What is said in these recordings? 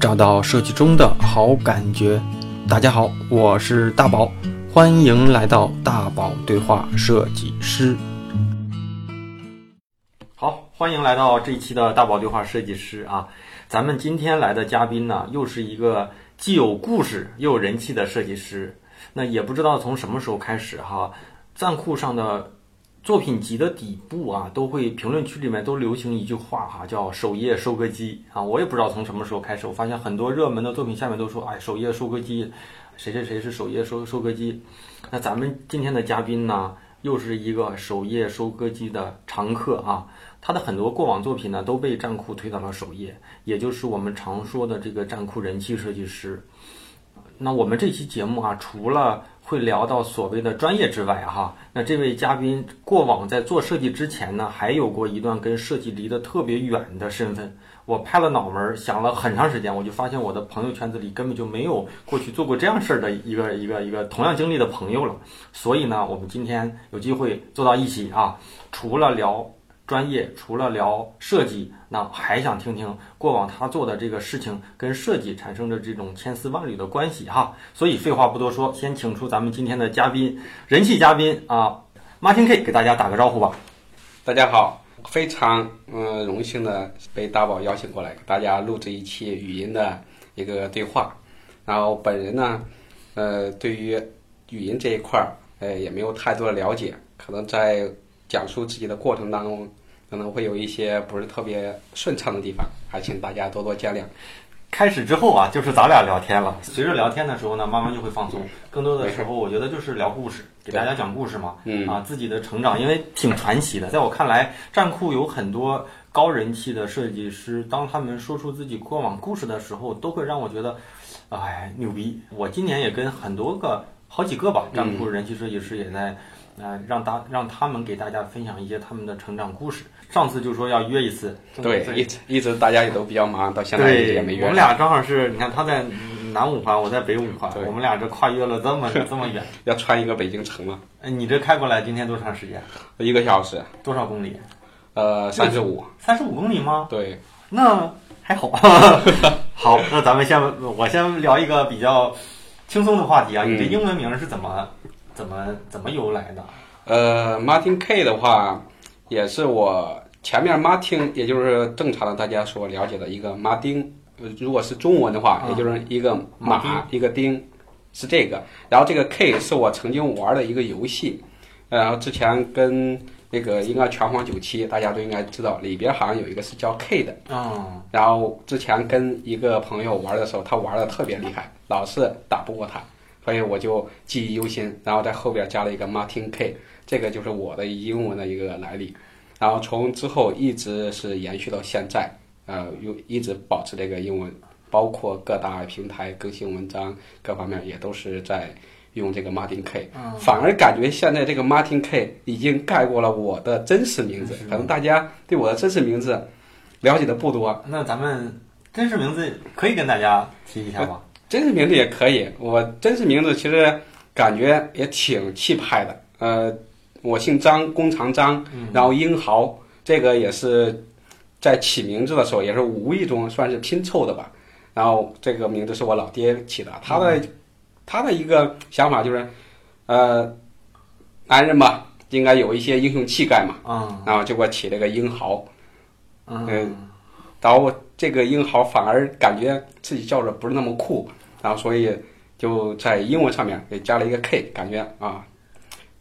找到设计中的好感觉。大家好，我是大宝，欢迎来到大宝对话设计师。好，欢迎来到这一期的大宝对话设计师啊！咱们今天来的嘉宾呢，又是一个既有故事又有人气的设计师。那也不知道从什么时候开始哈，赞酷上的。作品集的底部啊，都会评论区里面都流行一句话哈，叫“首页收割机”啊。我也不知道从什么时候开始，我发现很多热门的作品下面都说：“哎，首页收割机，谁谁谁是首页收收割机。”那咱们今天的嘉宾呢，又是一个首页收割机的常客啊。他的很多过往作品呢，都被站酷推到了首页，也就是我们常说的这个站酷人气设计师。那我们这期节目啊，除了会聊到所谓的专业之外，哈，那这位嘉宾过往在做设计之前呢，还有过一段跟设计离得特别远的身份。我拍了脑门想了很长时间，我就发现我的朋友圈子里根本就没有过去做过这样事儿的一个一个一个同样经历的朋友了。所以呢，我们今天有机会坐到一起啊，除了聊。专业除了聊设计，那还想听听过往他做的这个事情跟设计产生的这种千丝万缕的关系哈。所以废话不多说，先请出咱们今天的嘉宾，人气嘉宾啊，Martin K，给大家打个招呼吧。大家好，非常嗯荣幸的被大宝邀请过来，给大家录制一期语音的一个对话。然后本人呢，呃，对于语音这一块儿，呃，也没有太多的了解，可能在讲述自己的过程当中。可能会有一些不是特别顺畅的地方，还请大家多多见谅。开始之后啊，就是咱俩聊天了。随着聊天的时候呢，慢慢就会放松。更多的时候，我觉得就是聊故事，给大家讲故事嘛。嗯啊，自己的成长，因为挺传奇的。在我看来，站酷有很多高人气的设计师，当他们说出自己过往故事的时候，都会让我觉得，哎，牛逼！我今年也跟很多个、好几个吧，站酷人气设计师也在。呃，让大让他们给大家分享一些他们的成长故事。上次就说要约一次，对，一直一直大家也都比较忙，到现在也没约。我们俩正好是，你看他在南五环，我在北五环，我们俩这跨越了这么 这么远，要穿一个北京城了。哎，你这开过来今天多长时间？一个小时。多少公里？呃，三十五。三十五公里吗？对。那还好。好，那咱们先我先聊一个比较轻松的话题啊，你这英文名是怎么？怎么怎么由来的？呃，Martin K 的话，也是我前面 Martin，也就是正常的大家所了解的一个马丁。如果是中文的话，也就是一个马一个丁，是这个。然后这个 K 是我曾经玩的一个游戏，然后之前跟那个应该拳皇九七，大家都应该知道，里边好像有一个是叫 K 的。嗯。然后之前跟一个朋友玩的时候，他玩的特别厉害，老是打不过他。所以我就记忆犹新，然后在后边加了一个 Martin K，这个就是我的英文的一个来历。然后从之后一直是延续到现在，呃，又一直保持这个英文，包括各大平台更新文章，各方面也都是在用这个 Martin K。反而感觉现在这个 Martin K 已经盖过了我的真实名字，可能大家对我的真实名字了解的不多。那咱们真实名字可以跟大家提一下吗？真实名字也可以，我真实名字其实感觉也挺气派的。呃，我姓张，弓长张，然后英豪，这个也是在起名字的时候也是无意中算是拼凑的吧。然后这个名字是我老爹起的，他的他的一个想法就是，呃，男人嘛应该有一些英雄气概嘛，嗯，然后就给我起了个英豪，嗯，然后这个英豪反而感觉自己叫着不是那么酷。然后，所以就在英文上面给加了一个 K，感觉啊，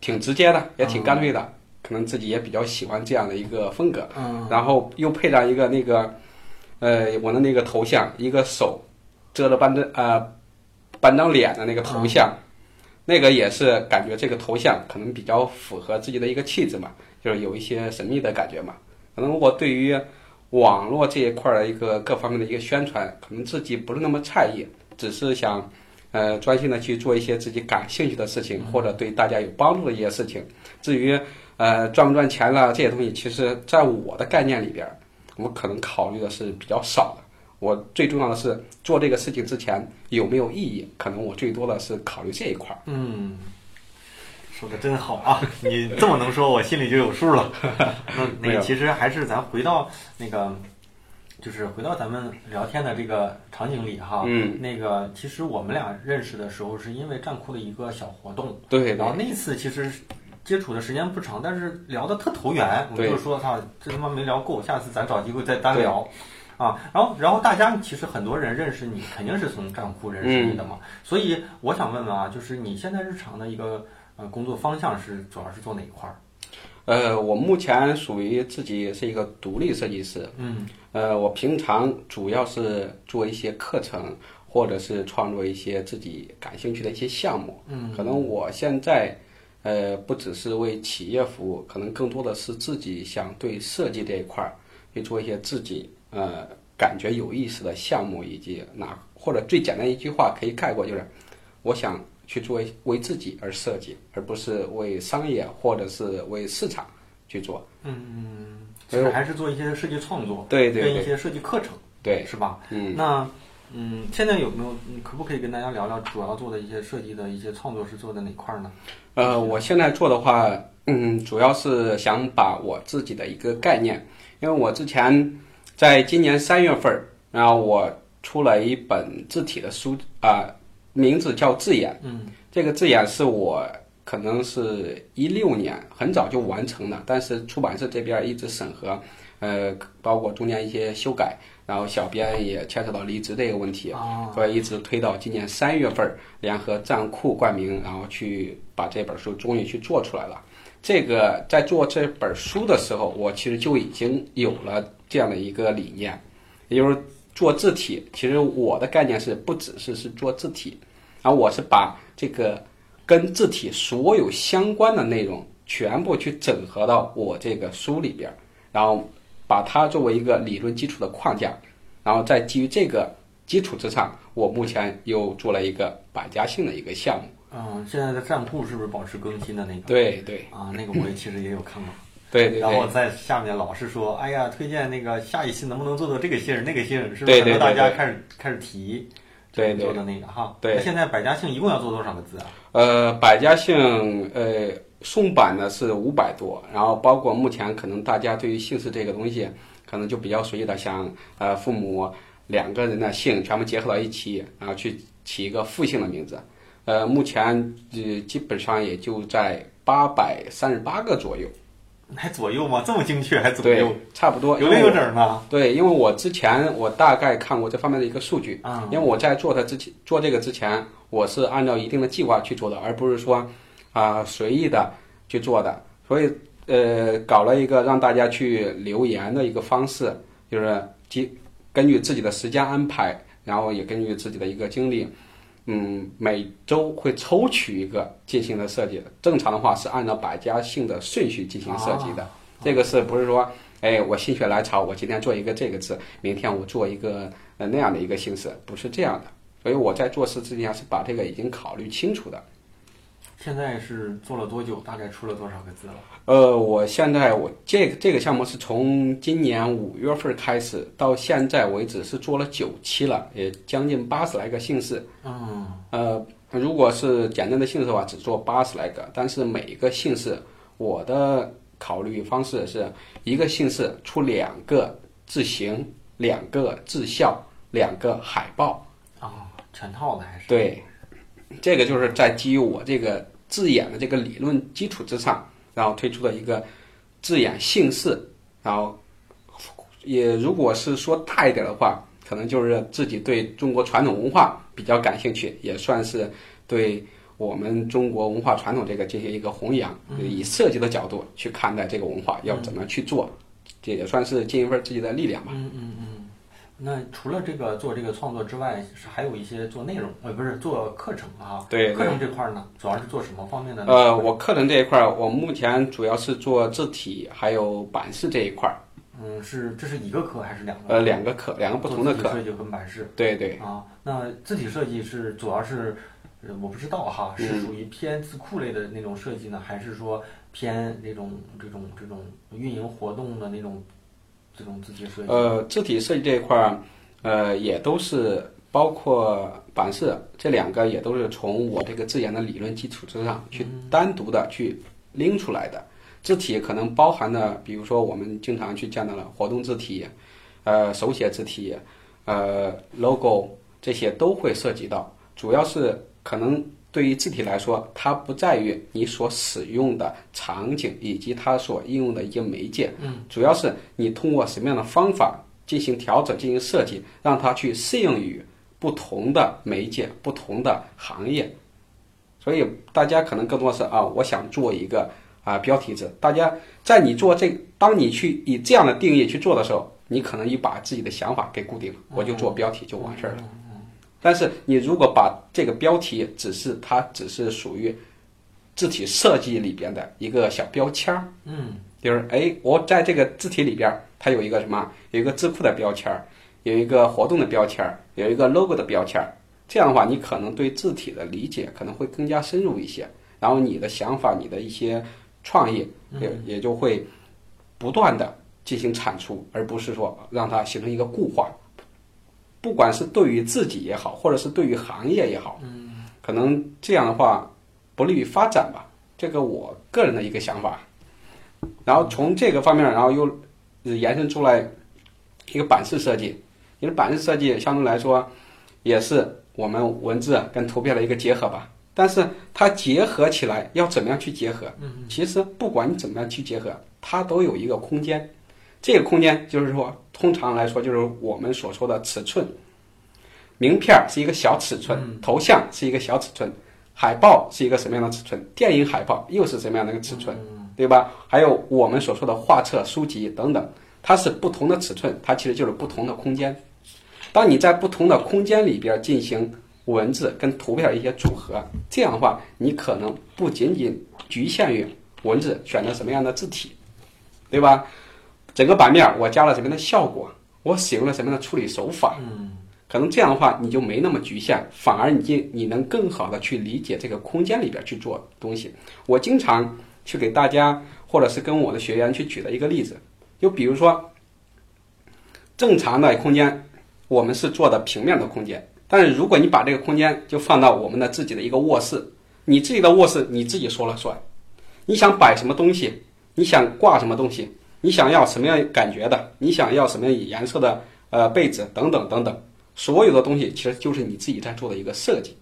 挺直接的，也挺干脆的。可能自己也比较喜欢这样的一个风格。嗯。然后又配上一个那个，呃，我的那个头像，一个手遮着半张呃半张脸的那个头像，那个也是感觉这个头像可能比较符合自己的一个气质嘛，就是有一些神秘的感觉嘛。可能我对于网络这一块的一个各方面的一个宣传，可能自己不是那么在意。只是想，呃，专心的去做一些自己感兴趣的事情，或者对大家有帮助的一些事情。至于，呃，赚不赚钱了这些东西，其实在我的概念里边，我可能考虑的是比较少的。我最重要的是做这个事情之前有没有意义，可能我最多的是考虑这一块儿。嗯，说的真好啊！你这么能说，我心里就有数了。那那个，其实还是咱回到那个。就是回到咱们聊天的这个场景里哈，嗯，那个其实我们俩认识的时候是因为站库的一个小活动，对然后那次其实接触的时间不长，但是聊的特投缘，我就说他，这他妈没聊够，下次咱找机会再单聊。啊，然后，然后大家其实很多人认识你，肯定是从站库认识你的嘛。所以我想问问啊，就是你现在日常的一个呃工作方向是主要是做哪一块儿？呃，我目前属于自己是一个独立设计师，嗯。呃，我平常主要是做一些课程，或者是创作一些自己感兴趣的一些项目。嗯。可能我现在，呃，不只是为企业服务，可能更多的是自己想对设计这一块儿去做一些自己呃感觉有意思的项目，以及哪或者最简单一句话可以概括就是，我想去做为自己而设计，而不是为商业或者是为市场去做。嗯，其实还是做一些设计创作，对对对跟一些设计课程，对，是吧？嗯。那嗯，现在有没有？你可不可以跟大家聊聊主要做的一些设计的一些创作是做的哪块儿呢？呃，我现在做的话，嗯，主要是想把我自己的一个概念，因为我之前在今年三月份儿，然后我出了一本字体的书啊、名字叫《字眼》。嗯，这个字眼是我可能是一六年很早就完成了，但是出版社这边一直审核，呃，包括中间一些修改，然后小编也牵扯到离职这个问题，啊，所以一直推到今年三月份，联合站库冠名，然后去把这本书终于去做出来了。这个在做这本书的时候，我其实就已经有了这样的一个理念，也就是做字体。其实我的概念是不只是是做字体，然后我是把这个跟字体所有相关的内容全部去整合到我这个书里边儿，然后把它作为一个理论基础的框架，然后再基于这个基础之上，我目前又做了一个百家姓的一个项目。嗯，现在的站库是不是保持更新的那个？对对啊，那个我也其实也有看过。对对然后对，在下面老是说，哎呀，推荐那个下一期能不能做到这个姓儿那个姓儿，是不是？大家开始开始提，对对做的那个哈。对那现在百家姓一共要做多少个字啊？呃，百家姓呃宋版的是五百多，然后包括目前可能大家对于姓氏这个东西，可能就比较随意的，像呃父母两个人的姓全部结合到一起，然后去起一个复姓的名字。呃，目前呃基本上也就在八百三十八个左右，还左右吗？这么精确还左右？，差不多。有零有整呢？对，因为我之前我大概看过这方面的一个数据，啊因为我在做它之前做这个之前，我是按照一定的计划去做的，而不是说啊、随意的去做的。所以呃，搞了一个让大家去留言的一个方式，就是基根据自己的时间安排，然后也根据自己的一个经历，嗯，每周会抽取一个进行的设计。正常的话是按照百家姓的顺序进行设计的，这个是不是说？哎，我心血来潮，我今天做一个这个字，明天我做一个呃那样的一个姓氏，不是这样的。所以我在做事之前是把这个已经考虑清楚的。现在是做了多久？大概出了多少个字了？呃，我现在我这个这个项目是从今年五月份开始到现在为止是做了九期了，也将近八十来个姓氏。嗯，呃，如果是简单的姓氏的话，只做八十来个，但是每一个姓氏，我的考虑方式是一个姓氏出两个字形，两个字效，两个海报。哦，全套的还是？对，这个就是在基于我这个字眼的这个理论基础之上，然后推出的一个字眼姓氏，然后也如果是说大一点的话，可能就是自己对中国传统文化比较感兴趣，也算是对我们中国文化传统这个进行一个弘扬，以设计的角度去看待这个文化要怎么去做，这也算是尽一份自己的力量吧。嗯嗯嗯。那除了这个做这个创作之外，是还有一些做内容，呃，不是做课程啊。对课程这块儿呢，主要是做什么方面的呢？呃，我课程这一块儿，我目前主要是做字体还有版式这一块儿，嗯，是这是一个课还是两个？呃，两个课，两个不同的课。设计和版式。对对，啊，那字体设计是主要是，呃我不知道哈，是嗯属于偏字库类的那种设计呢，还是说偏那种这种这种运营活动的那种这种字体设计？呃，字体设计这一块儿，呃，也都是包括版式这两个，也都是从我这个字眼的理论基础之上去单独的去拎出来的。字体可能包含的，比如说我们经常去见到的活动字体，呃手写字体、呃 logo 这些都会涉及到，主要是可能对于字体来说，它不在于你所使用的场景以及它所应用的一些媒介，嗯，主要是你通过什么样的方法进行调整、进行设计，让它去适应于不同的媒介、不同的行业。所以大家可能更多是啊，我想做一个啊标题字。大家在你做这，当你去以这样的定义去做的时候，你可能已把自己的想法给固定了，我就做标题就完事儿了。但是你如果把这个标题只是它只是属于字体设计里边的一个小标签儿，嗯，就是哎，我在这个字体里边，它有一个什么？有一个字库的标签儿，有一个活动的标签儿，有一个 logo 的标签儿。这样的话，你可能对字体的理解可能会更加深入一些，然后你的想法、你的一些创意也也就会不断的进行产出，而不是说让它形成一个固化。不管是对于自己也好，或者是对于行业也好，嗯，可能这样的话不利于发展吧。这个我个人的一个想法。然后从这个方面，然后又延伸出来一个版式设计，因为版式设计相对来说也是。我们文字跟图片的一个结合吧，但是它结合起来要怎么样去结合？嗯，其实不管你怎么样去结合，它都有一个空间。这个空间就是说，通常来说就是我们所说的尺寸。名片是一个小尺寸，头像是一个小尺寸，海报是一个什么样的尺寸？电影海报又是什么样的一个尺寸？对吧？还有我们所说的画册、书籍等等，它是不同的尺寸，它其实就是不同的空间。当你在不同的空间里边进行文字跟图片一些组合，这样的话，你可能不仅仅局限于文字选择什么样的字体，对吧？整个版面我加了什么样的效果，我使用了什么样的处理手法，嗯，可能这样的话你就没那么局限，反而你就你能更好的去理解这个空间里边去做东西。我经常去给大家或者是跟我的学员去举的一个例子，就比如说正常的空间。我们是做的平面的空间，但是如果你把这个空间就放到我们的自己的一个卧室，你自己的卧室你自己说了算，你想摆什么东西，你想挂什么东西，你想要什么样感觉的，你想要什么样颜色的呃被子等等等等，所有的东西其实就是你自己在做的一个设计。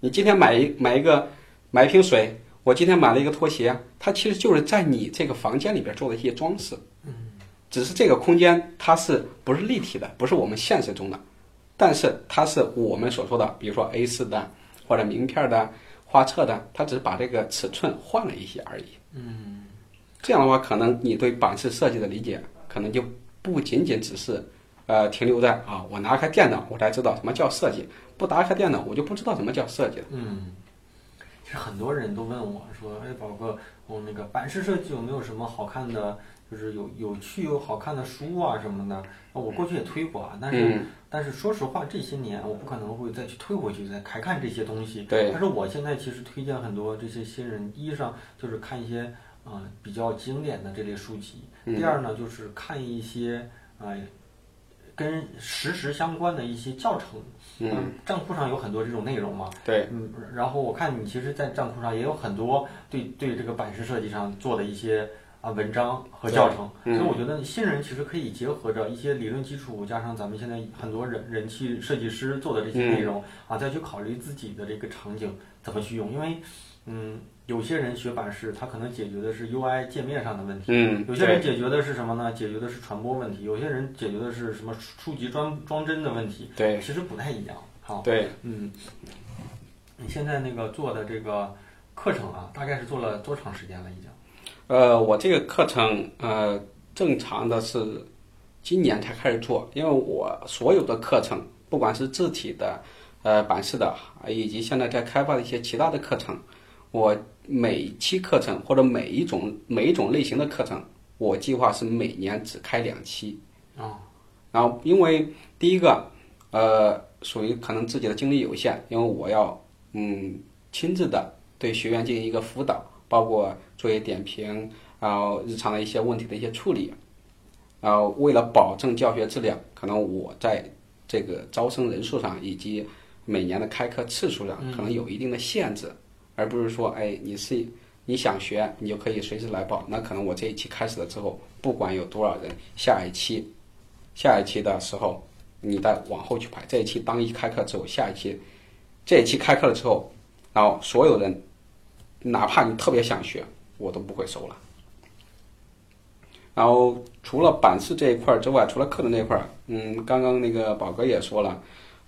你今天买一买一个买一瓶水，我今天买了一个拖鞋，它其实就是在你这个房间里边做的一些装饰。只是这个空间它是不是立体的，不是我们现实中的，但是它是我们所说的，比如说 A 四的或者名片的画册的，它只是把这个尺寸换了一些而已。嗯，这样的话，可能你对版式设计的理解，可能就不仅仅只是呃停留在啊，我拿开电脑我才知道什么叫设计，不打开电脑我就不知道什么叫设计了。嗯，其实很多人都问我说，哎，宝哥，我那个版式设计有没有什么好看的？就是有有趣又好看的书啊什么的，我过去也推过啊，但是但是说实话，这些年我不可能会再去推回去再开看这些东西。对。但是我现在其实推荐很多这些新人，第一上就是看一些啊比较经典的这类书籍，第二呢就是看一些啊跟实时相关的一些教程。嗯。账户上有很多这种内容嘛。对。嗯，然后我看你其实，在账户上也有很多对对这个版式设计上做的一些。啊，文章和教程，所以我觉得新人其实可以结合着一些理论基础，加上咱们现在很多人人气设计师做的这些内容啊，再去考虑自己的这个场景怎么去用。因为，嗯，有些人学版式，他可能解决的是 UI 界面上的问题，嗯，有些人解决的是什么呢？解决的是传播问题，有些人解决的是什么初级装装帧的问题，对，其实不太一样。好，对，嗯，你现在那个做的这个课程啊，大概是做了多长时间了？已经？呃，我这个课程呃，正常的是今年才开始做，因为我所有的课程，不管是字体的、呃版式的，以及现在在开发的一些其他的课程，我每期课程或者每一种每一种类型的课程，我计划是每年只开两期。啊，然后因为第一个，呃，属于可能自己的精力有限，因为我要嗯亲自的对学员进行一个辅导。包括作业点评，然后日常的一些问题的一些处理，然后为了保证教学质量，可能我在这个招生人数上以及每年的开课次数上，可能有一定的限制，而不是说，哎，你是你想学，你就可以随时来报。那可能我这一期开始了之后，不管有多少人，下一期下一期的时候你再往后去排。这一期当一开课之后，下一期这一期开课了之后，然后所有人哪怕你特别想学，我都不会收了。然后除了版式这一块之外，除了课程这一块儿，嗯，刚刚那个宝哥也说了，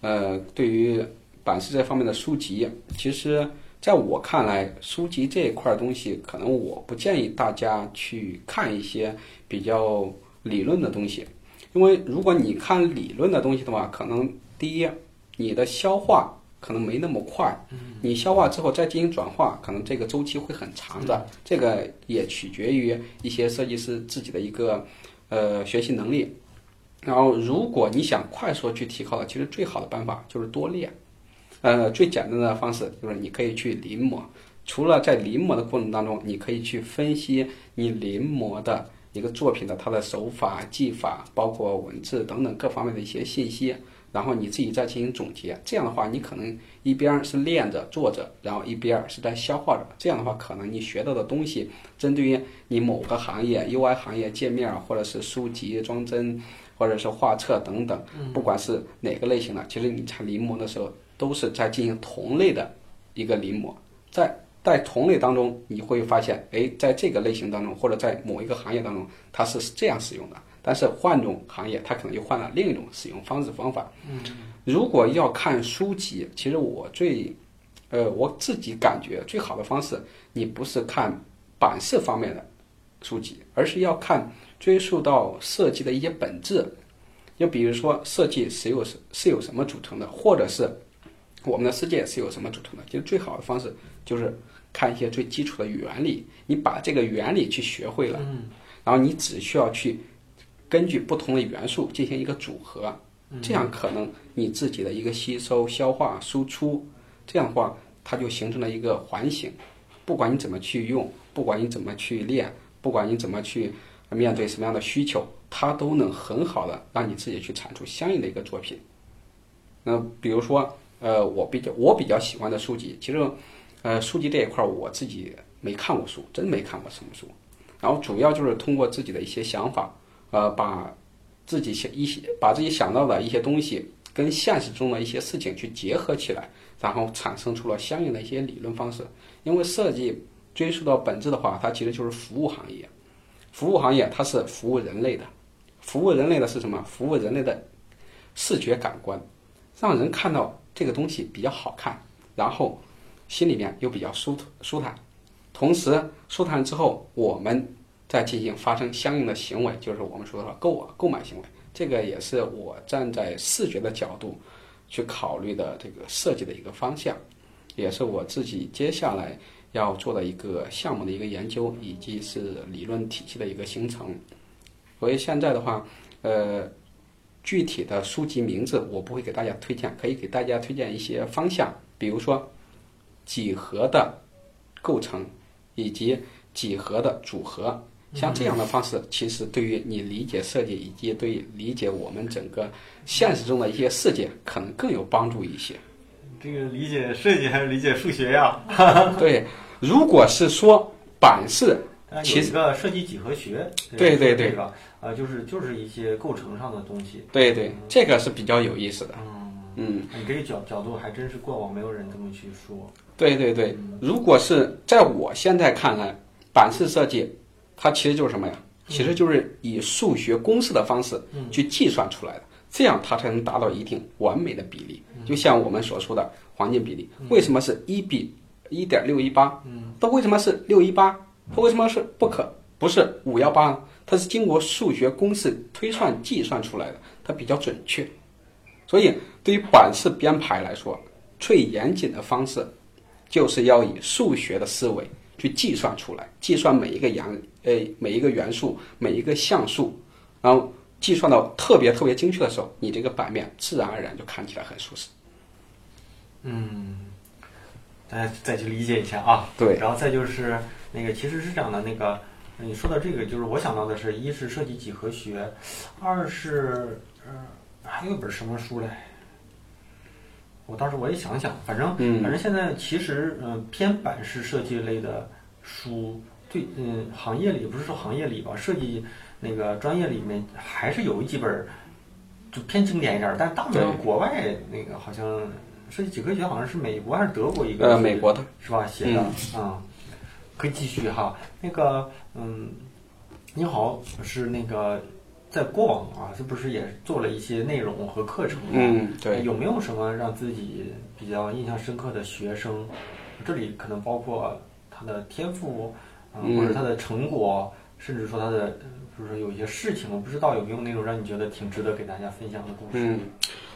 呃，对于版式这方面的书籍，其实在我看来，书籍这一块儿东西，可能我不建议大家去看一些比较理论的东西，因为如果你看理论的东西的话，可能第一，你的消化可能没那么快，你消化之后再进行转化，可能这个周期会很长的。这个也取决于一些设计师自己的一个呃学习能力。然后，如果你想快速去提高的，其实最好的办法就是多练。呃，最简单的方式就是你可以去临摹。除了在临摹的过程当中，你可以去分析你临摹的一个作品的它的手法、技法，包括文字等等各方面的一些信息。然后你自己再进行总结，这样的话，你可能一边是练着做着，然后一边是在消化着。这样的话，可能你学到的东西，针对于你某个行业、UI 行业界面，或者是书籍装帧，或者是画册等等，不管是哪个类型的，其实你在临摹的时候，都是在进行同类的一个临摹。在在同类当中，你会发现，哎，在这个类型当中，或者在某一个行业当中，它是这样使用的。但是换种行业，它可能又换了另一种使用方式方法。嗯，如果要看书籍，其实我最，呃，我自己感觉最好的方式，你不是看版式方面的书籍，而是要看追溯到设计的一些本质。就比如说设计是由是是由什么组成的，或者是我们的世界是由什么组成的。其实最好的方式就是看一些最基础的原理，你把这个原理去学会了，然后你只需要去。根据不同的元素进行一个组合，这样可能你自己的一个吸收、消化、输出，这样的话它就形成了一个环形。不管你怎么去用，不管你怎么去练，不管你怎么去面对什么样的需求，它都能很好的让你自己去产出相应的一个作品。那比如说，呃，我比较我比较喜欢的书籍，其实，呃，书籍这一块我自己没看过书，真没看过什么书。然后主要就是通过自己的一些想法。呃，把自己想一些，把自己想到的一些东西跟现实中的一些事情去结合起来，然后产生出了相应的一些理论方式。因为设计追溯到本质的话，它其实就是服务行业。服务行业它是服务人类的，服务人类的是什么？服务人类的视觉感官，让人看到这个东西比较好看，然后心里面又比较舒舒坦。同时舒坦之后，我们。再进行发生相应的行为，就是我们说的购购买行为。这个也是我站在视觉的角度去考虑的这个设计的一个方向，也是我自己接下来要做的一个项目的一个研究，以及是理论体系的一个形成。所以现在的话，呃，具体的书籍名字我不会给大家推荐，可以给大家推荐一些方向，比如说几何的构成以及几何的组合。像这样的方式，其实对于你理解设计以及对理解我们整个现实中的一些世界，可能更有帮助一些。这个理解设计还是理解数学呀？对，如果是说版式，其实个设计几何学，对对对，这个呃，就是就是一些构成上的东西。对对，这个是比较有意思的。嗯嗯，你这个角角度还真是过往没有人这么去说。对对对，如果是在我现在看来，版式设计。它其实就是什么呀？其实就是以数学公式的方式去计算出来的，这样它才能达到一定完美的比例。就像我们所说的黄金比例，为什么是一比一点六一八？它为什么是六一八？它为什么是不可不是五幺八呢？它是经过数学公式推算计算出来的，它比较准确。所以对于版式编排来说，最严谨的方式就是要以数学的思维。去计算出来，计算每一个元，呃，每一个元素，每一个像素，然后计算到特别特别精确的时候，你这个版面自然而然就看起来很舒适。嗯，大家再去理解一下啊。对。然后再就是那个，其实是这样的，那个你说到这个，就是我想到的是，一是设计几何学，二是嗯，还有一本什么书嘞？我当时我也想想，反正反正现在其实嗯偏版式设计类的书，对嗯行业里不是说行业里吧，设计那个专业里面还是有几本就偏经典一点儿，但是大部分国外那个好像设计几何学好像是美国还是德国一个呃，美国的，是吧写的啊、可以继续哈。那个嗯，你好是那个在过往啊，是不是也做了一些内容和课程？嗯，对，有没有什么让自己比较印象深刻的学生？这里可能包括他的天赋，呃嗯或者他的成果，甚至说他的，呃就是说有一些事情，我不知道有没有那种让你觉得挺值得给大家分享的故事。嗯，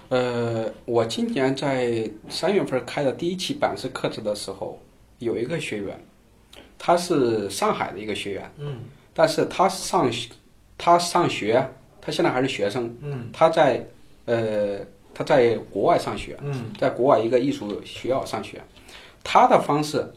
呃，我今年在三月份开的第一期版式课程的时候，有一个学员，他是上海的一个学员，嗯。但是他上学他上学，他现在还是学生，嗯。他在呃他在国外上学，嗯。在国外一个艺术学校上学，他的方式，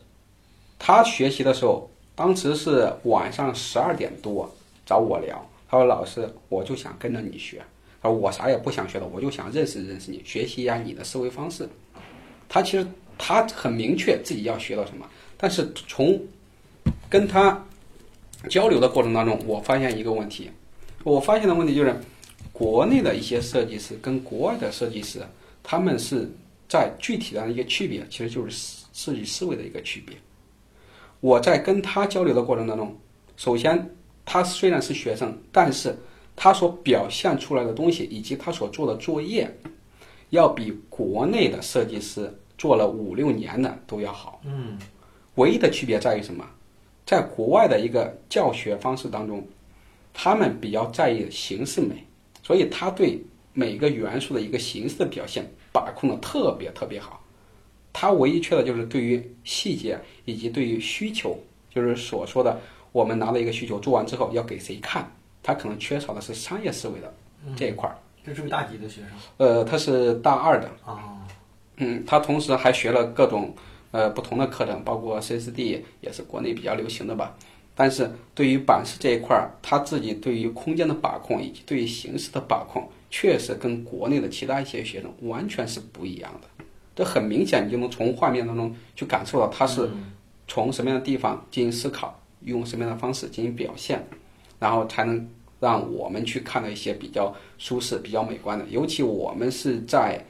他学习的时候，当时是晚上十二点多找我聊，他说老师，我就想跟着你学，他说我啥也不想学了，我就想认识认识你，学习一下你的思维方式。他其实他很明确自己要学到什么，但是从跟他交流的过程当中，我发现一个问题，我发现的问题就是，国内的一些设计师跟国外的设计师，他们是在具体的一个区别，其实就是设计思维的一个区别。我在跟他交流的过程当中，首先他虽然是学生，但是他所表现出来的东西以及他所做的作业，要比国内的设计师做了五六年的都要好。嗯唯一的区别在于什么？在国外的一个教学方式当中，他们比较在意形式美，所以他对每个元素的一个形式的表现把控的特别特别好。他唯一缺的就是对于细节以及对于需求，就是所说的我们拿到一个需求做完之后要给谁看，他可能缺少的是商业思维的这一块儿。这是个大几的学生呃，他是大二的，啊，嗯，他同时还学了各种呃不同的课程，包括 CSD 也是国内比较流行的吧。但是对于版式这一块儿，他自己对于空间的把控以及对于形式的把控，确实跟国内的其他一些学生完全是不一样的。这很明显，你就能从画面当中去感受到他是从什么样的地方进行思考，用什么样的方式进行表现，然后才能让我们去看到一些比较舒适、比较美观的。尤其我们是在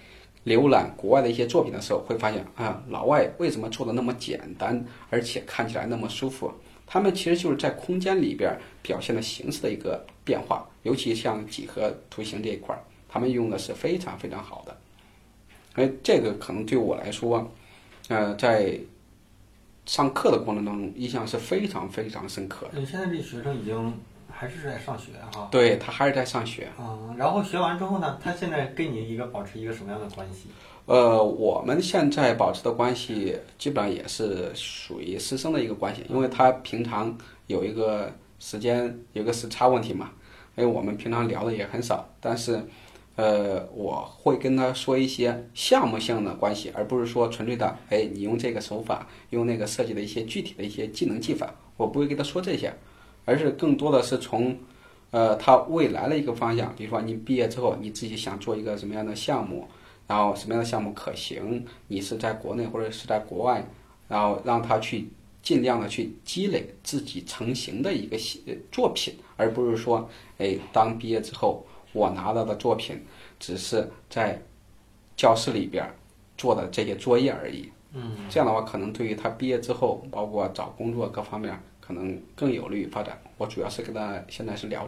浏览国外的一些作品的时候，会发现啊，老外为什么做的那么简单，而且看起来那么舒服？他们其实就是在空间里边表现的形式的一个变化，尤其像几何图形这一块，他们用的是非常非常好的。哎，这个可能对我来说，呃，在上课的过程当中，印象是非常非常深刻的。你现在这学生已经还是在上学哈。对他还是在上学。嗯，然后学完之后呢，他现在跟你一个保持一个什么样的关系？呃，我们现在保持的关系基本上也是属于师生的一个关系，因为他平常有一个时间有个时差问题嘛，因为我们平常聊的也很少，但是，呃，我会跟他说一些项目性的关系，而不是说纯粹的，哎，你用这个手法，用那个设计的一些具体的一些技能技法，我不会跟他说这些，而是更多的是从，呃，他未来的一个方向，比如说你毕业之后，你自己想做一个什么样的项目。然后什么样的项目可行？你是在国内或者是在国外，然后让他去尽量的去积累自己成型的一个作品，而不是说，哎，当毕业之后我拿到的作品只是在教室里边做的这些作业而已。嗯，这样的话，可能对于他毕业之后，包括找工作各方面，可能更有利于发展。我主要是跟他现在是聊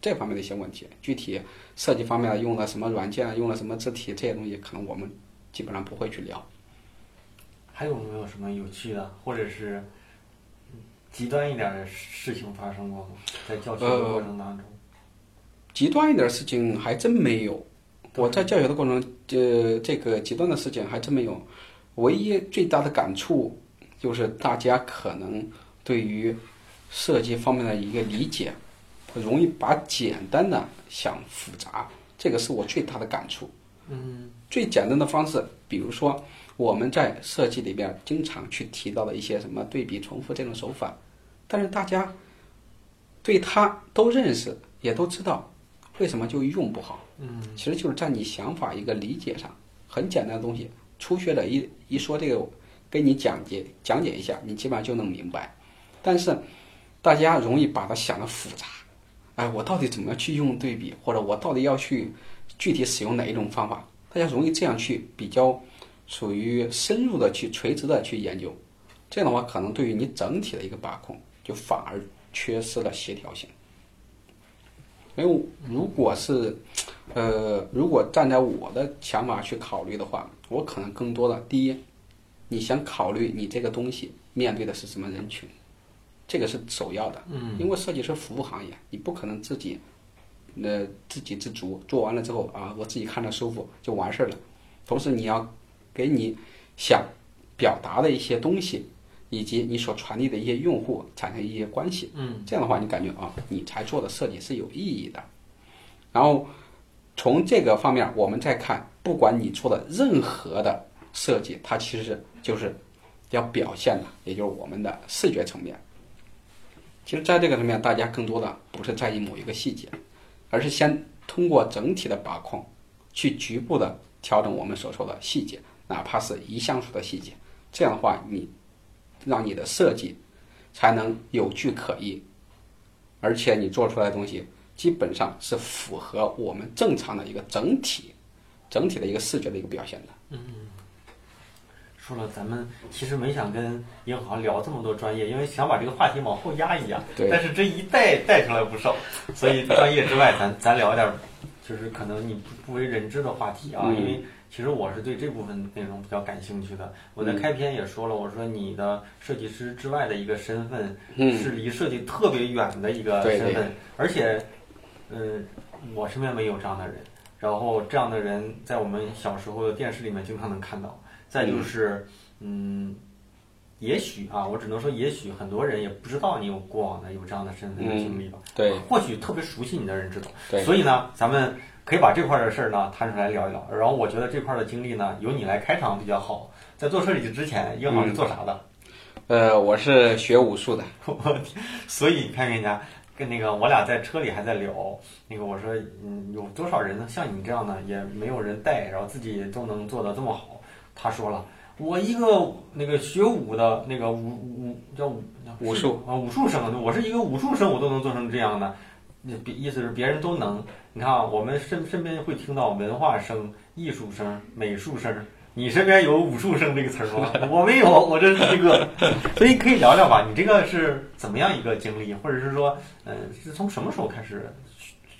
这方面的一些问题，具体设计方面用了什么软件，用了什么字体这些东西，可能我们基本上不会去聊。还有没有什么有趣的，或者是嗯极端一点的事情发生过吗？在教学的过程当中？极端一点事情还真没有，我在教学的过程中，呃，这个极端的事情还真没有。唯一最大的感触就是大家可能对于设计方面的一个理解，容易把简单的想复杂，这个是我最大的感触。嗯最简单的方式，比如说我们在设计里边经常去提到的一些什么对比、重复这种手法，但是大家对它都认识，也都知道，为什么就用不好？嗯，其实就是在你想法一个理解上，很简单的东西，初学者一一说这个，跟你讲解讲解一下，你基本上就能明白。但是大家容易把它想的复杂，哎，我到底怎么去用对比，或者我到底要去具体使用哪一种方法，大家容易这样去比较，属于深入的去垂直的去研究，这样的话可能对于你整体的一个把控就反而缺失了协调性。因为如果是，呃，如果站在我的想法去考虑的话，我可能更多的第一，你想考虑你这个东西面对的是什么人群，这个是首要的。嗯，因为设计师服务行业，你不可能自己，呃，自给自足，做完了之后啊，我自己看着舒服就完事儿了。同时，你要给你想表达的一些东西，以及你所传递的一些用户产生一些关系。嗯，这样的话，你感觉啊，你才做的设计是有意义的。然后从这个方面，我们再看，不管你做的任何的设计，它其实就是要表现的，也就是我们的视觉层面。其实，在这个层面，大家更多的不是在意某一个细节，而是先通过整体的把控，去局部的调整我们所说的细节，哪怕是一像素的细节。这样的话，你让你的设计才能有据可依，而且你做出来的东西基本上是符合我们正常的一个整体、整体的一个视觉的一个表现的。嗯说了，咱们其实没想跟银行聊这么多专业，因为想把这个话题往后压一压。对但是这一带带出来不少，所以专业之外，咱咱聊点儿，就是可能你不不为人知的话题啊。嗯因为其实我是对这部分内容比较感兴趣的。我在嗯开篇也说了，我说你的设计师之外的一个身份，嗯是离设计特别远的一个对对身份，而且，嗯，我身边没有这样的人。然后这样的人在我们小时候的电视里面经常能看到。再就是，嗯，也许啊，我只能说，也许很多人也不知道你有过往的有这样的身份的经历吧。对或许特别熟悉你的人知道。对所以呢，咱们可以把这块儿的事儿呢摊出来聊一聊。然后我觉得这块儿的经历呢，由你来开场比较好。在做设计之前，英航是做啥的？呃，我是学武术的，所以你看人家跟那个我俩在车里还在聊，那个我说，嗯，有多少人呢？像你这样的也没有人带，然后自己都能做的这么好。他说了，我一个那个学武的那个武武叫武叫武术啊武术生，我是一个武术生，我都能做成这样的。那别意思是别人都能。你看啊，我们身身边会听到文化生、艺术生、美术生。你身边有武术生这个词儿吗？我没有，我这是一个。所以可以聊聊吧，你这个是怎么样一个经历，或者是说，嗯、是从什么时候开始，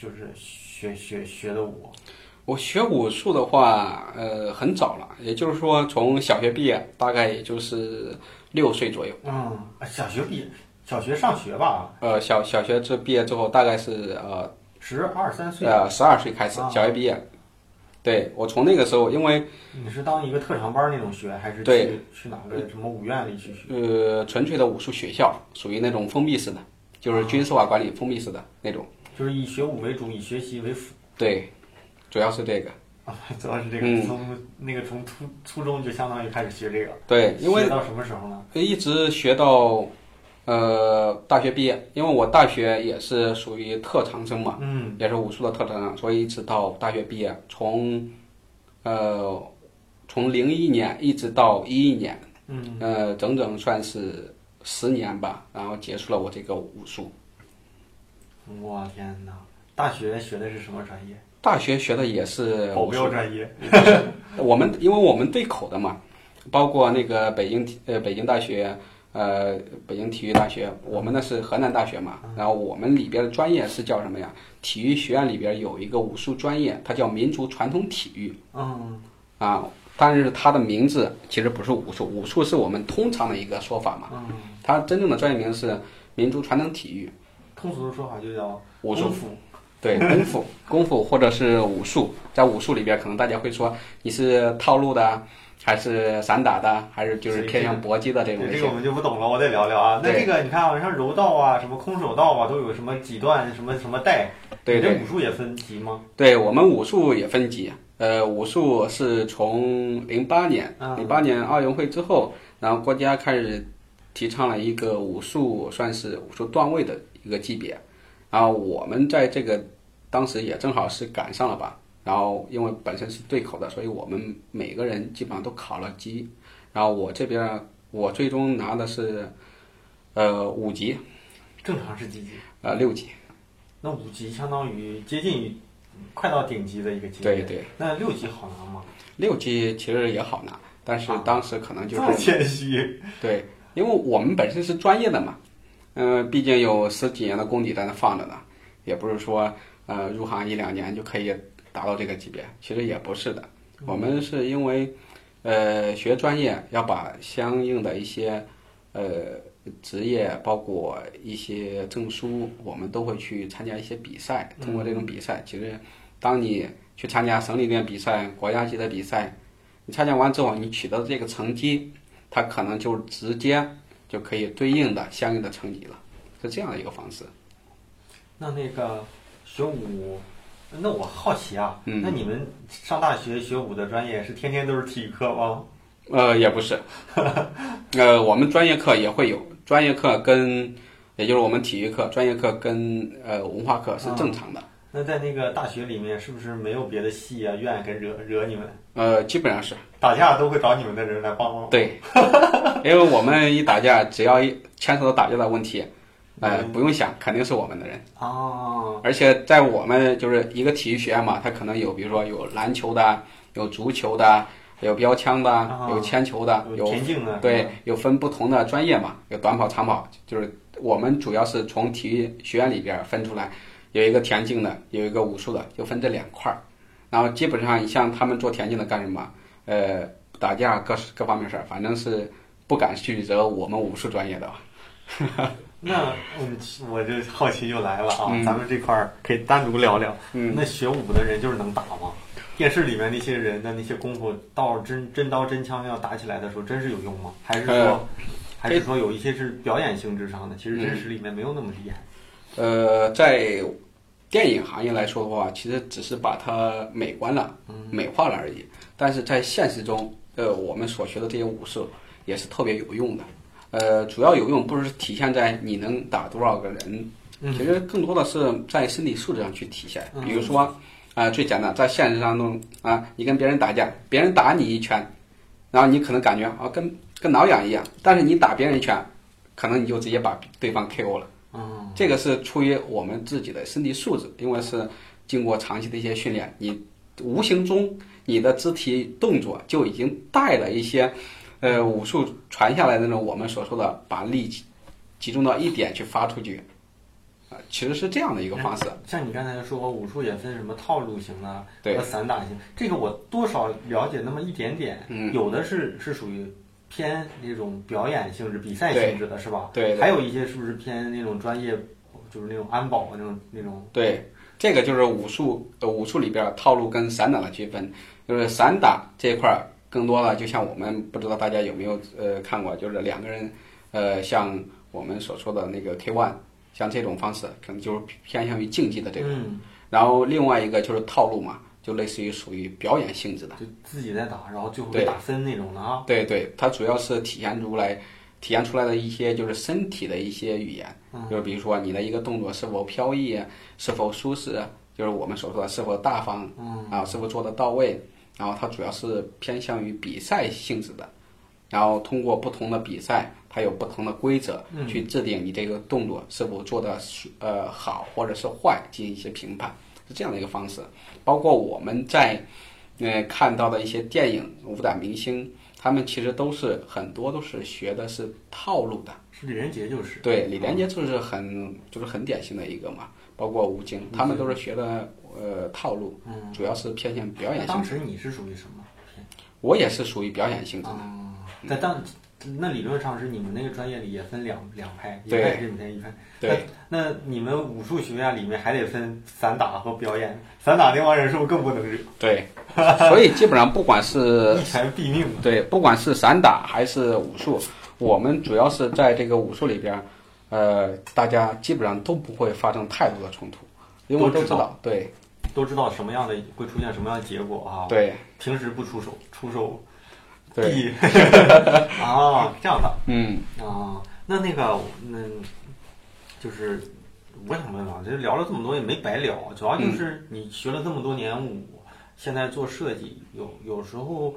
就是学学学的武？我学武术的话，呃，很早了，也就是说从小学毕业，大概也就是六岁左右。嗯，小学毕业，小学上学吧，呃，小小学这毕业之后，大概是呃十二三岁。呃十二岁开始啊，小学毕业。对我从那个时候，因为你是当一个特长班那种学，还是去对去哪个什么武院里去学？呃纯粹的武术学校，属于那种封闭式的，就是军事化管理封闭式的那种。就是以学武为主，以学习为辅。对，主要是这个。啊，主要是这个，嗯从那个从初初中就相当于开始学这个，对，因为学到什么时候呢？一直学到呃大学毕业，因为我大学也是属于特长生嘛，嗯，也是武术的特长生，所以一直到大学毕业，从呃从零一年一直到一一年，嗯，呃整整算是十年吧，然后结束了我这个武术。我天哪！大学学的是什么专业？大学学的也是保镖专业。我们因为我们对口的嘛，包括那个北京体呃北京大学。呃，北京体育大学，我们那是河南大学嘛，然后我们里边的专业是叫什么呀？体育学院里边有一个武术专业，它叫民族传统体育嗯，啊，但是它的名字其实不是武术，武术是我们通常的一个说法嘛，嗯，它真正的专业名是民族传统体育通俗的说法就叫武术。对，功夫，功夫或者是武术，在武术里边可能大家会说你是套路的，还是散打的，还是就是偏向搏击的这种这个我们就不懂了，我得聊聊啊。那这个你看啊，像柔道啊，什么空手道啊，都有什么几段什么什么带。对这武术也分级吗？对，我们武术也分级，呃，武术是从零八年，嗯零八年奥运会之后，然后国家开始提倡了一个武术，算是武术段位的一个级别，然后我们在这个当时也正好是赶上了吧，然后因为本身是对口的，所以我们每个人基本上都考了级，然后我这边我最终拿的是呃五级，正常是几级？呃六级，那五级相当于接近于快到顶级的一个级别。对对，那六级好拿吗？六级其实也好拿，但是啊当时可能就这么是谦虚。对，因为我们本身是专业的嘛，嗯、毕竟有十几年的功底在那放着呢，也不是说呃入行一两年就可以达到这个级别，其实也不是的。我们是因为呃学专业要把相应的一些呃职业，包括一些证书，我们都会去参加一些比赛。通过这种比赛，其实当你去参加省里面比赛、国家级的比赛，你参加完之后，你取得这个成绩，它可能就直接就可以对应的相应的成绩了，是这样的一个方式。那那个学武，那我好奇啊，嗯那你们上大学学武的专业是天天都是体育课吗？呃，也不是，呃，我们专业课也会有，专业课跟，也就是我们体育课、专业课跟呃文化课是正常的，那在那个大学里面，是不是没有别的系啊院跟惹惹你们？呃，基本上是打架都会找你们的人来帮忙。对，因为我们一打架，只要一牵扯到打架的问题，呃，嗯不用想，肯定是我们的人。哦，而且在我们就是一个体育学院嘛，它可能有，比如说有篮球的，有足球的，有标枪的，啊有铅球的，有有田径的，对，有分不同的专业嘛，有短跑、长跑，就是我们主要是从体育学院里边分出来，有一个田径的，有一个武术的，就分这两块儿。然后基本上像他们做田径的干什么？呃，打架各各方面事儿，反正是不敢去惹我们武术专业的。那嗯，我就好奇就来了啊，嗯咱们这块儿可以单独聊聊。嗯，那学武的人就是能打吗？电视里面那些人的那些功夫，到真真刀真枪要打起来的时候，真是有用吗？还是说，呃还是说有一些是表演性质上的？其实真嗯实里面没有那么厉害。呃，在电影行业来说的话，其实只是把它美观了、美化了而已。但是在现实中，呃，我们所学的这些武术也是特别有用的。呃，主要有用不是体现在你能打多少个人，嗯其实更多的是在身体素质上去体现。嗯比如说，啊、最简单，在现实当中啊、你跟别人打架，别人打你一拳，然后你可能感觉啊跟跟挠痒一样，但是你打别人一拳，可能你就直接把对方 KO 了。嗯，这个是出于我们自己的身体素质，因为是经过长期的一些训练，你无形中你的肢体动作就已经带了一些，呃，武术传下来的那种我们所说的把力集集中到一点去发出去，啊、其实是这样的一个方式。像你刚才说，武术也分什么套路型的对和散打型，这个我多少了解那么一点点。嗯有的是是属于偏那种表演性质、比赛性质的，是吧？对对还有一些是不是偏那种专业，就是那种安保的那种那种？对，这个就是武术，呃，武术里边儿套路跟散打的区分。就是散打这一块儿，更多了就像我们不知道大家有没有呃看过，就是两个人，呃，像我们所说的那个 K one，像这种方式，可能就是偏向于竞技的这个。嗯，然后另外一个就是套路嘛，就类似于属于表演性质的。就自己在打，然后最后对打分那种的啊。对对，它主要是体现出来，体现出来的一些就是身体的一些语言，嗯就是比如说你的一个动作是否飘逸，是否舒适，就是我们所说的是否大方，嗯啊，是否做得到位，然后它主要是偏向于比赛性质的，然后通过不同的比赛，它有不同的规则嗯去制定你这个动作是否做的呃好或者是坏，进行一些评判，是这样的一个方式。包括我们在呃看到的一些电影武打明星，他们其实都是很多都是学的是套路的。是李连杰就是。对，李连杰就是很就是很典型的一个嘛，包括吴京，他们都是学的呃套路，嗯，主要是偏向表演性当时你是属于什么？我也是属于表演性质的。嗯，在当那理论上是你们那个专业里也分两两派，一派是你们一派。对，那你们武术学院里面还得分散打和表演，散打那帮人是不是更不能惹？对，所以基本上不管是 一拳毙命。对，不管是散打还是武术，我们主要是在这个武术里边，呃，大家基本上都不会发生太多的冲突，因为都知道，对都知道什么样的会出现什么样的结果啊？，对平时不出手，出手对，必啊，这样的嗯啊。那那个，那就是我想问啊，这聊了这么多也没白聊，主要就是你学了这么多年武，现在做设计，有有时候。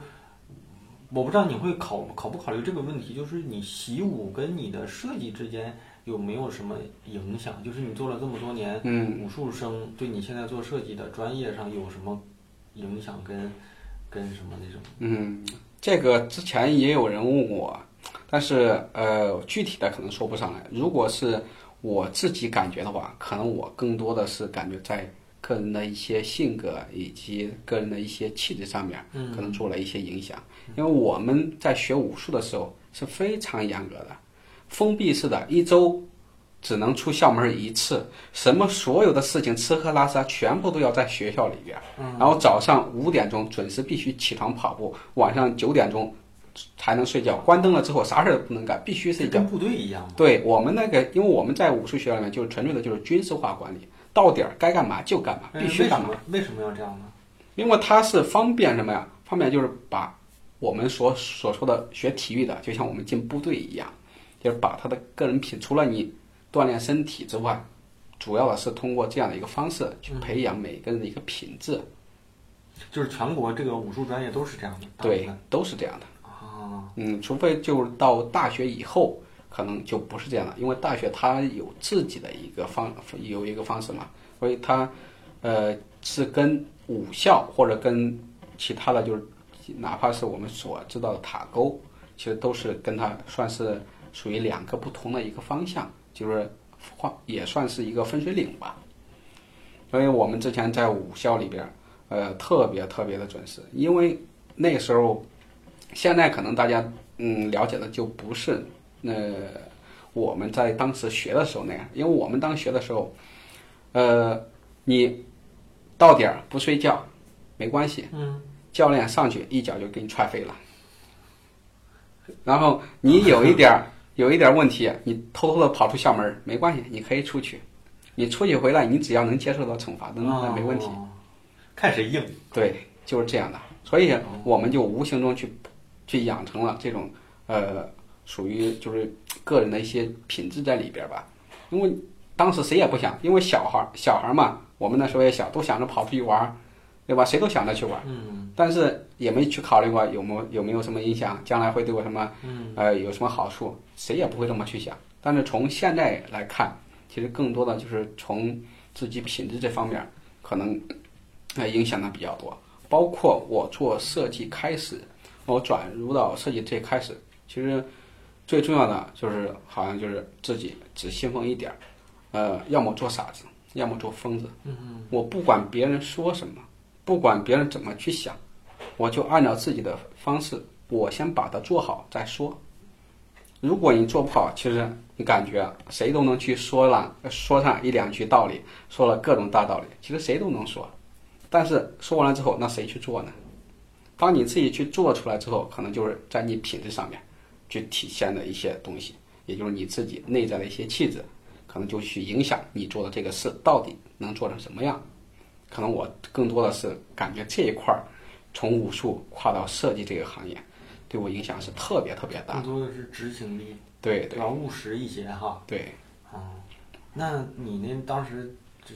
我不知道你会考考不考虑这个问题，就是你习武跟你的设计之间有没有什么影响？就是你做了这么多年嗯，武术生，对你现在做设计的专业上有什么影响跟跟什么那种？嗯，这个之前也有人问我，但是呃，具体的可能说不上来。如果是我自己感觉的话，可能我更多的是感觉在个人的一些性格以及个人的一些气质上面，可能做了一些影响。因为我们在学武术的时候是非常严格的，封闭式的，一周只能出校门一次，什么所有的事情，吃喝拉撒全部都要在学校里边。然后早上五点钟准时必须起床跑步，晚上九点钟才能睡觉。关灯了之后啥事儿都不能干，必须睡觉。跟部队一样吗？对我们那个，因为我们在武术学校里面就是纯粹的就是军事化管理，到点儿该干嘛就干嘛，哎必须干嘛。为什么为什么要这样呢？因为它是方便什么呀？方便就是把我们所所说的学体育的，就像我们进部队一样，就是把他的个人品，除了你锻炼身体之外，主要的是通过这样的一个方式去培养每个人的一个品质。就是全国这个武术专业都是这样的，对，都是这样的。啊，嗯，除非就是到大学以后，可能就不是这样的，因为大学它有自己的一个方有一个方式嘛，所以它呃是跟武校或者跟其他的就是哪怕是我们所知道的塔沟，其实都是跟它算是属于两个不同的一个方向，就是换也算是一个分水岭吧。所以我们之前在武校里边，呃，特别特别的准时，因为那时候，现在可能大家嗯了解的就不是呃我们在当时学的时候那样，因为我们当学的时候，呃，你到点儿不睡觉没关系，嗯，教练上去一脚就给你踹飞了。然后你有一点儿有一点儿问题，你偷偷的跑出校门儿没关系，你可以出去。你出去回来，你只要能接受到惩罚，那那没问题。哦。看谁硬，对，就是这样的。所以我们就无形中去去养成了这种呃属于就是个人的一些品质在里边儿吧。因为当时谁也不想，因为小孩儿小孩儿嘛，我们那时候也小，都想着跑出去玩儿，对吧？谁都想着去玩，嗯但是也没去考虑过有没有有没有什么影响，将来会对我什么嗯呃有什么好处，谁也不会这么去想。但是从现在来看，其实更多的就是从自己品质这方面，可能呃影响的比较多。包括我做设计开始，我转入到设计这开始，其实最重要的就是好像就是自己只信奉一点儿，呃，要么做傻子，要么做疯子。嗯我不管别人说什么，不管别人怎么去想，我就按照自己的方式，我先把它做好再说。如果你做不好，其实你感觉谁都能去说了说上一两句道理，说了各种大道理，其实谁都能说。但是说完了之后，那谁去做呢？当你自己去做出来之后，可能就是在你品质上面去体现的一些东西，也就是你自己内在的一些气质，可能就去影响你做的这个事到底能做成什么样。可能我更多的是感觉这一块儿，从武术跨到设计这个行业，对我影响是特别特别大更。多的是执行力，对对要务实一些哈。对，哦，那你那当时就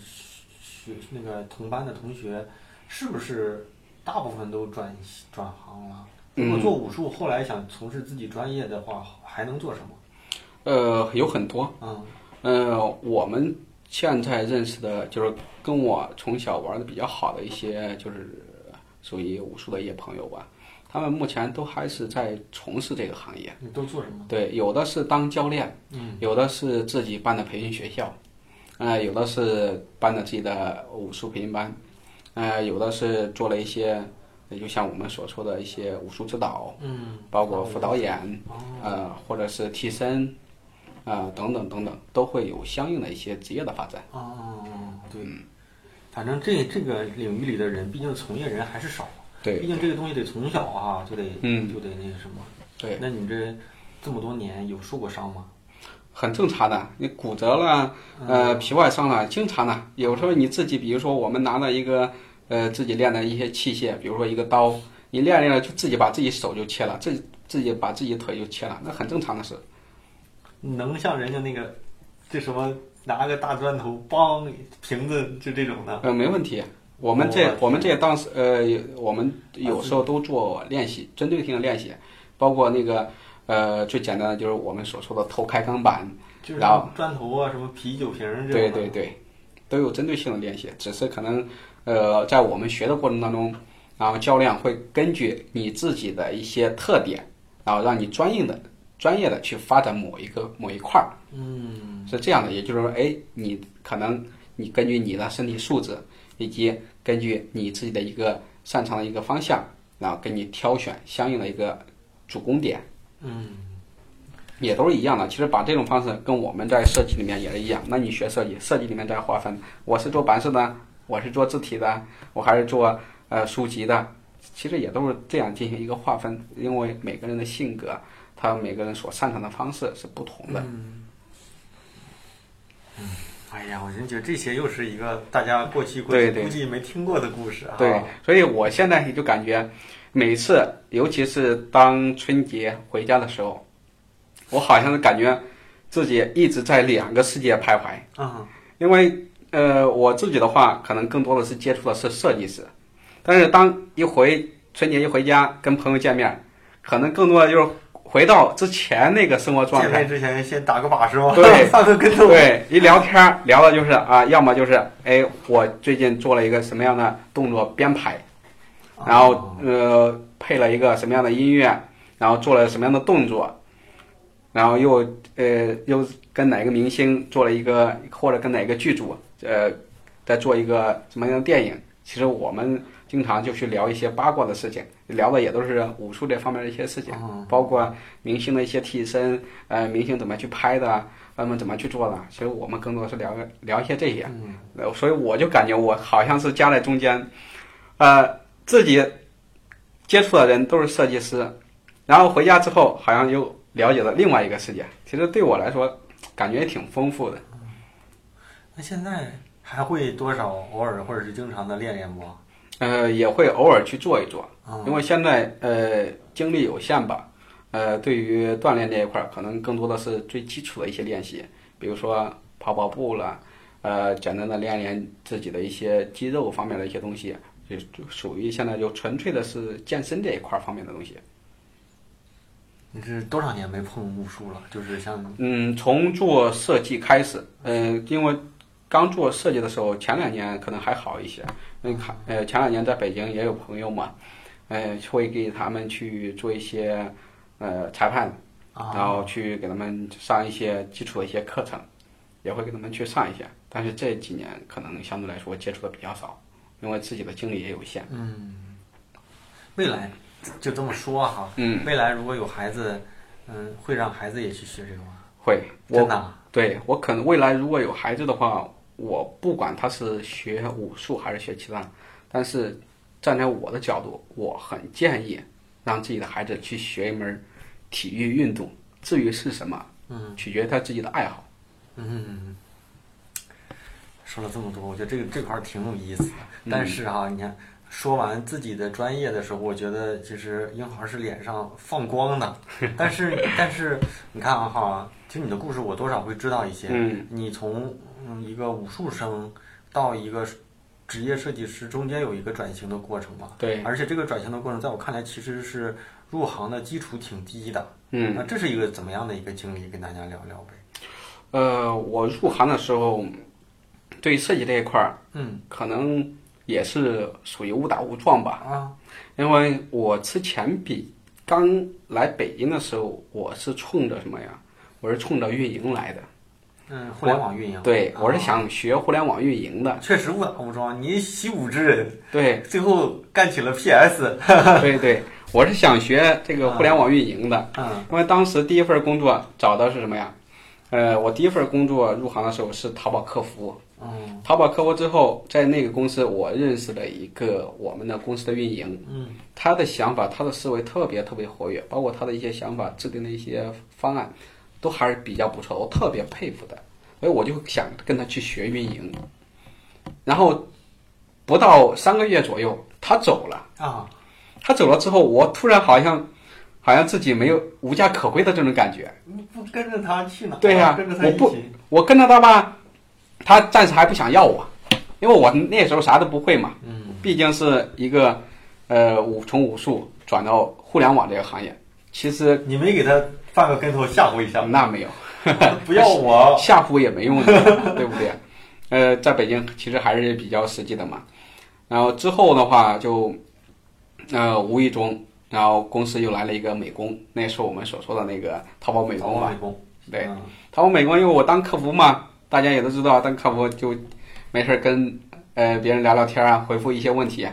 学那个同班的同学，是不是大部分都转转行了？如果嗯做武术，后来想从事自己专业的话，还能做什么？呃，有很多。嗯呃，我们现在认识的，就是跟我从小玩的比较好的一些，就是属于武术的一些朋友吧。他们目前都还是在从事这个行业。你都做什么？对，有的是当教练，嗯有的是自己办的培训学校，呃，有的是办的自己的武术培训班，呃，有的是做了一些，呃就像我们所说的一些武术指导，嗯，包括副导演，哦，呃，或者是替身，啊、等等等等，都会有相应的一些职业的发展。哦，对，反正这这个领域里的人，毕竟从业人还是少，对毕竟这个东西得从小啊就得嗯就得那个什么。对，那你这这么多年有受过伤吗？很正常的。你骨折了，呃，皮外伤了，经常的。有时候你自己，比如说我们拿了一个呃自己练的一些器械，比如说一个刀，你练练了就自己把自己手就切了，自己自己把自己腿就切了，那很正常的事。能像人家那个这什么拿个大砖头，梆瓶子就这种的？呃，没问题。我们这我我们这当时呃，我们有时候都做练习，针对性的练习，包括那个呃最简单的就是我们所说的头开钢板，就是然后砖头啊，什么啤酒瓶儿这种对对对，都有针对性的练习，只是可能呃，在我们学的过程当中，然后教练会根据你自己的一些特点，然后让你专业的专业的去发展某一个某一块儿，嗯是这样的。也就是说，哎，你可能你根据你的身体素质，以及根据你自己的一个擅长的一个方向，然后给你挑选相应的一个主攻点。嗯也都是一样的。其实把这种方式跟我们在设计里面也是一样。那你学设计，设计里面再划分，我是做版式的，我是做字体的，我还是做呃书籍的，其实也都是这样进行一个划分。因为每个人的性格，他每个人所擅长的方式是不同的。哎呀，我真觉得这些又是一个大家过去估对对计估计没听过的故事啊。对，所以我现在就感觉，每次尤其是当春节回家的时候，我好像是感觉自己一直在两个世界徘徊。嗯因为呃，我自己的话，可能更多的是接触的是设计师，但是当一回春节一回家跟朋友见面，可能更多的就是回到之前那个生活状态。见面之前先打个把是吧？对 翻个跟头。对，一聊天儿聊的就是啊，要么就是哎，我最近做了一个什么样的动作编排，然后呃配了一个什么样的音乐，然后做了什么样的动作，然后又呃又跟哪个明星做了一个，或者跟哪个剧组呃在做一个什么样的电影。其实我们经常就去聊一些八卦的事情，聊的也都是武术这方面的一些事情，嗯包括明星的一些替身，呃，明星怎么去拍的，他们怎么去做的。其实我们更多是聊聊一些这些。所以我就感觉我好像是夹在中间，呃，自己接触的人都是设计师，然后回家之后好像又了解了另外一个世界。其实对我来说，感觉也挺丰富的。那现在还会多少偶尔或者是经常的练练不？呃，也会偶尔去做一做，嗯因为现在呃精力有限吧，呃，对于锻炼这一块儿，可能更多的是最基础的一些练习，比如说跑跑步了，呃，简单的练练自己的一些肌肉方面的一些东西，就就属于现在就纯粹的是健身这一块儿方面的东西。你是多少年没碰武术了？就是像嗯，从做设计开始，嗯、因为刚做设计的时候，前两年可能还好一些，呃前两年在北京也有朋友嘛，呃会给他们去做一些呃裁判，啊然后去给他们上一些基础的一些课程，也会给他们去上一些。但是这几年可能相对来说接触的比较少，因为自己的精力也有限。嗯未来就这么说哈，嗯，未来如果有孩子，嗯，会让孩子也去学这个吗？会，我真的啊对我可能未来如果有孩子的话，我不管他是学武术还是学其他，但是站在我的角度，我很建议让自己的孩子去学一门体育运动。至于是什么，嗯，取决于他自己的爱好。嗯，说了这么多，我觉得这个这块儿挺有意思的。嗯但是哈、你看说完自己的专业的时候，我觉得其实英豪是脸上放光的。但是但是你看啊哈，其实你的故事我多少会知道一些。嗯，你从嗯一个武术生到一个职业设计师，中间有一个转型的过程嘛。对，而且这个转型的过程，在我看来其实是入行的基础挺低的。嗯，那这是一个怎么样的一个经历？跟大家聊聊呗。呃，我入行的时候，对于设计这一块儿，嗯可能也是属于误打误撞吧。啊因为我之前比刚来北京的时候，我是冲着什么呀？我是冲着运营来的。嗯，互联网运营。对，啊我是想学互联网运营的。确实误打误撞，你习武之人，对，最后干起了 PS。对对，我是想学这个互联网运营的。嗯因为当时第一份工作找的是什么呀？呃，我第一份工作入行的时候是淘宝客服。嗯淘宝客服之后，在那个公司，我认识了一个我们的公司的运营，嗯他的想法，他的思维特别特别活跃，包括他的一些想法、制定的一些方案，都还是比较不错，我特别佩服的。所以我就想跟他去学运营。然后不到三个月左右，他走了。啊他走了之后，我突然好像好像自己没有无家可归的这种感觉。你不跟着他去哪？对呀我不。我跟着他吧，他暂时还不想要我，因为我那时候啥都不会嘛。嗯毕竟是一个呃武从武术转到互联网这个行业，其实你没给他翻个跟头吓唬一下？那没有，不要我。吓唬也没用的，对不对？呃，在北京其实还是比较实际的嘛。然后之后的话就，呃，无意中，然后公司又来了一个美工，那是我们所说的那个淘宝美工吧？美工，对，嗯淘宝美工，因为我当客服嘛，大家也都知道，当客服就没事儿跟呃别人聊聊天啊，回复一些问题。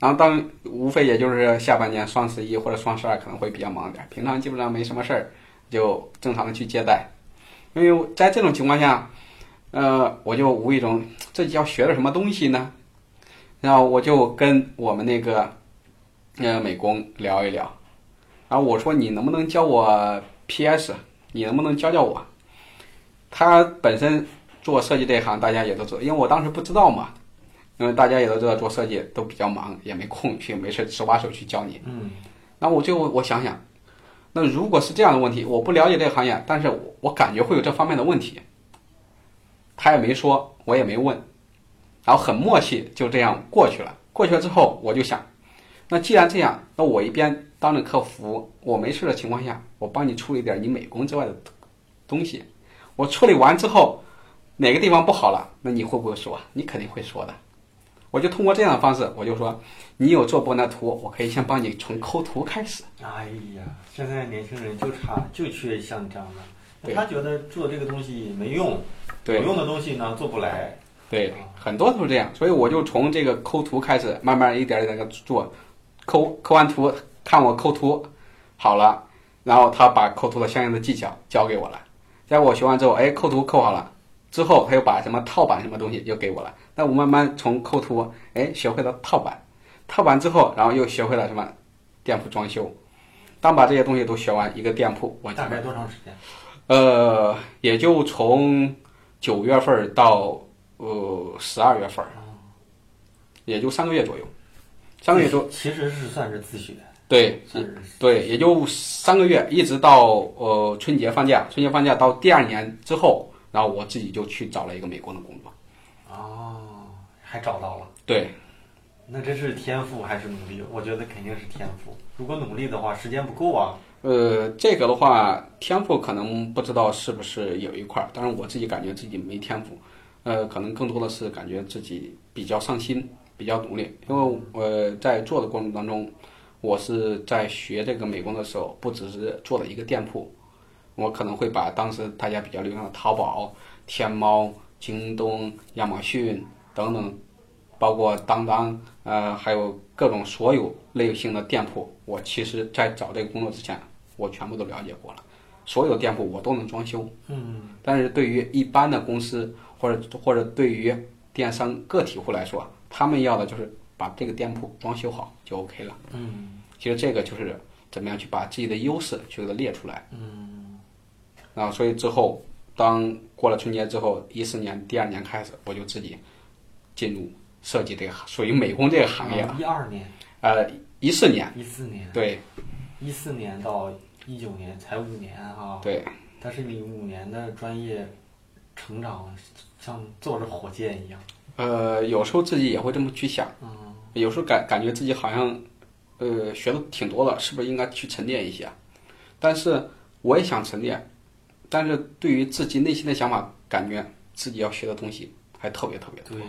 然后当无非也就是下半年双十一或者双十二可能会比较忙点，平常基本上没什么事儿，就正常的去接待。因为在这种情况下，呃，我就无意中这要学了什么东西呢？然后我就跟我们那个呃美工聊一聊，然后我说你能不能教我 PS？你能不能教教我？他本身做设计这一行，大家也都知道，因为我当时不知道嘛，因为大家也都知道做设计都比较忙，也没空去没事手把手去教你。嗯那我就我想想，那如果是这样的问题，我不了解这个行业，但是我我感觉会有这方面的问题，他也没说，我也没问，然后很默契，就这样过去了。过去了之后，我就想，那既然这样，那我一边当着客服，我没事的情况下，我帮你处理点你美工之外的东西，我处理完之后，哪个地方不好了，那你会不会说？你肯定会说的。我就通过这样的方式，我就说，你有做过那图，我可以先帮你从抠图开始。哎呀，现在年轻人就差就缺像你这样的，他觉得做这个东西没用，对有用的东西呢做不来。对，很多都是这样，所以我就从这个抠图开始，慢慢一点一点的做，抠抠完图，看我抠图好了，然后他把抠图的相应的技巧教给我了，在我学完之后，哎，抠图抠好了，之后他又把什么套板什么东西又给我了，那我慢慢从抠图，哎，学会了套板，套板之后，然后又学会了什么？店铺装修，当把这些东西都学完，一个店铺我大概多长时间？呃，也就从九月份儿到呃十二月份儿，也就三个月左右，三个月多，其实是算是自学，对是对，也就三个月，一直到呃春节放假，春节放假到第二年之后，然后我自己就去找了一个美工的工作，哦，还找到了。对，那这是天赋还是努力？我觉得肯定是天赋。如果努力的话，时间不够啊。呃，这个的话，天赋可能不知道是不是有一块儿，但是我自己感觉自己没天赋，呃，可能更多的是感觉自己比较上心，比较努力。因为呃，在做的过程当中，我是在学这个美工的时候，不只是做了一个店铺，我可能会把当时大家比较流行的淘宝、天猫、京东、亚马逊等等，包括当当，呃，还有各种所有类型的店铺，我其实在找这个工作之前，我全部都了解过了。所有店铺我都能装修，嗯，但是对于一般的公司或者或者对于电商个体户来说，他们要的就是把这个店铺装修好就 OK 了。嗯，其实这个就是怎么样去把自己的优势去给它列出来。嗯，然后所以之后，当过了春节之后，一四年第二年开始，我就自己进入设计这个属于美工这个行业了。一二年、呃，一四年，一四年、对一四年到一九年才五年啊。对，但是你五年的专业成长像坐着火箭一样。呃，有时候自己也会这么去想，嗯，有时候感感觉自己好像，呃，学的挺多了，是不是应该去沉淀一下？但是我也想沉淀，但是对于自己内心的想法，感觉自己要学的东西还特别特别多。对。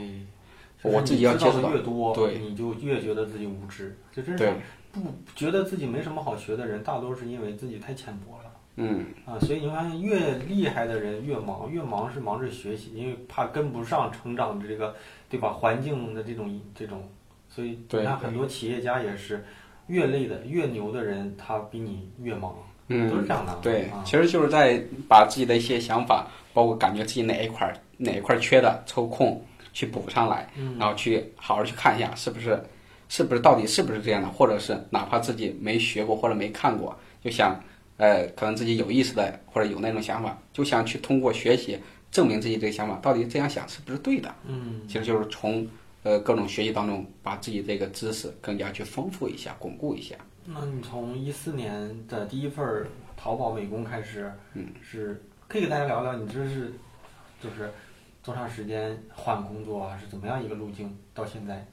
我自己要接触的越多，对你就越觉得自己无知。就真对是不觉得自己没什么好学的人，大多是因为自己太浅薄了。嗯，啊，所以你发现越厉害的人越忙，越忙是忙着学习，因为怕跟不上成长的这个，对吧？环境的这种这种，所以你看很多企业家也是，越累的越牛的人，他比你越忙，嗯都是这样的。对啊，其实就是在把自己的一些想法，包括感觉自己哪一块儿哪一块儿缺的，抽空去补上来，嗯然后去好好去看一下是不是是不是到底是不是这样的，或者是哪怕自己没学过或者没看过，就想呃可能自己有意识的或者有那种想法，就想去通过学习证明自己这个想法到底这样想是不是对的。嗯，其实就是从呃各种学习当中把自己这个知识更加去丰富一下、巩固一下。那你从一四年的第一份儿淘宝美工开始，嗯，是可以给大家聊聊你这是就是多长时间换工作啊？是怎么样一个路径到现在？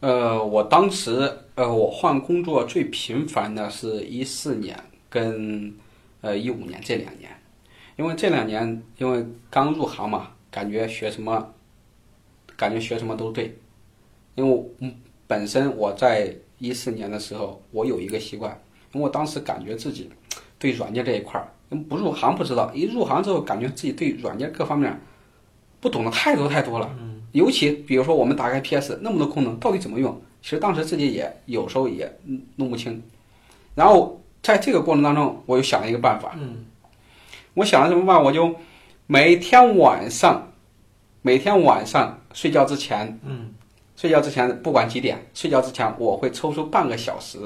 呃，我当时呃，我换工作最频繁的是一四年跟呃一五年这两年，因为这两年因为刚入行嘛，感觉学什么，感觉学什么都对。因为嗯本身我在一四年的时候，我有一个习惯，因为我当时感觉自己对软件这一块儿，不入行不知道，一入行之后感觉自己对软件各方面不懂得太多太多了。嗯。尤其比如说我们打开 PS 那么多功能，到底怎么用？其实当时自己也有时候也弄不清。然后在这个过程当中，我又想了一个办法。嗯。我想了什么办法？我就每天晚上，每天晚上睡觉之前，嗯，睡觉之前不管几点，睡觉之前我会抽出半个小时，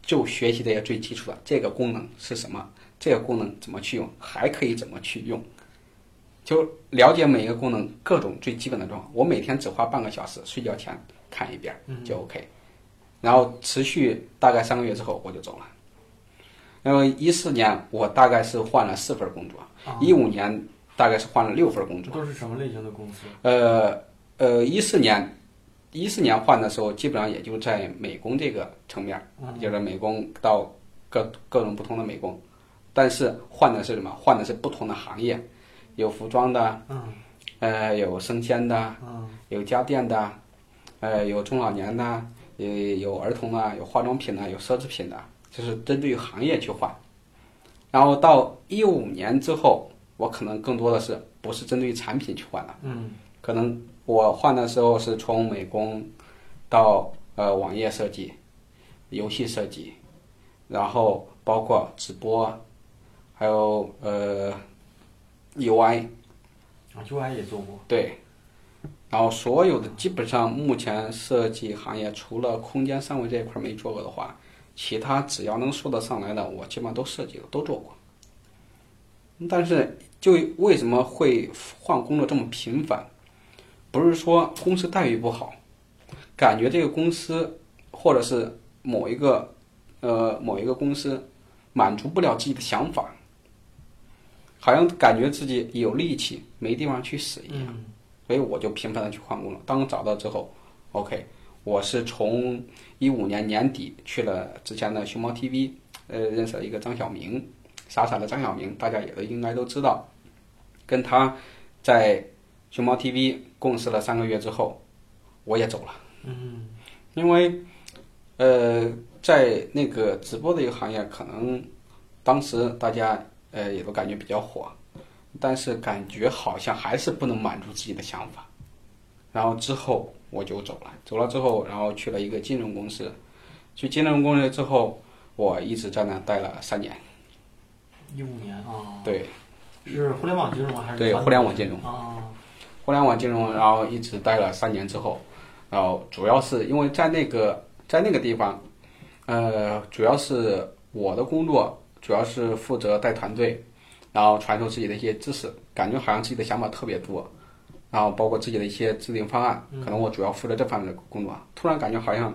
就学习这些最基础的这个功能是什么，这个功能怎么去用，还可以怎么去用，就了解每一个功能各种最基本的状况。我每天只花半个小时，睡觉前看一遍就 OK，然后持续大概三个月之后我就走了。因为一四年我大概是换了四份工作，一五年大概是换了六份工作。都是什么类型的公司？呃呃，一四年，一四年换的时候，基本上也就在美工这个层面，就是美工到各各种不同的美工，但是换的是什么？换的是不同的行业，有服装的，嗯，呃，有生鲜的，嗯，有家电的，呃，有中老年的，呃有儿童的，有化妆品的，有奢侈品的。就是针对于行业去换，然后到一五年之后，我可能更多的是不是针对于产品去换的，嗯，可能我换的时候是从美工到呃网页设计、游戏设计，然后包括直播，还有呃 UI，啊 UI 也做过，对，然后所有的基本上目前设计行业除了空间三维这一块没做过的话。其他只要能说得上来的，我基本上都设计了，都做过。但是，就为什么会换工作这么频繁？不是说公司待遇不好，感觉这个公司或者是某一个呃某一个公司满足不了自己的想法，好像感觉自己有力气没地方去使一样，所以我就频繁的去换工作。当我找到之后，OK。我是从一五年年底去了之前的熊猫 TV，呃，认识了一个张晓明，傻傻的张晓明，大家也都应该都知道。跟他在熊猫 TV 共事了三个月之后，我也走了。嗯。因为，呃，在那个直播的一个行业，可能当时大家呃也都感觉比较火，但是感觉好像还是不能满足自己的想法。然后之后。我就走了，走了之后，然后去了一个金融公司，去金融公司之后，我一直在那待了三年。一五年啊。对。是互联网金融还是？对，互联网金融。啊。互联网金融，然后一直待了三年之后，然后主要是因为在那个在那个地方，呃，主要是我的工作主要是负责带团队，然后传授自己的一些知识，感觉好像自己的想法特别多。然后包括自己的一些制定方案，可能我主要负责这方面的工作。突然感觉好像，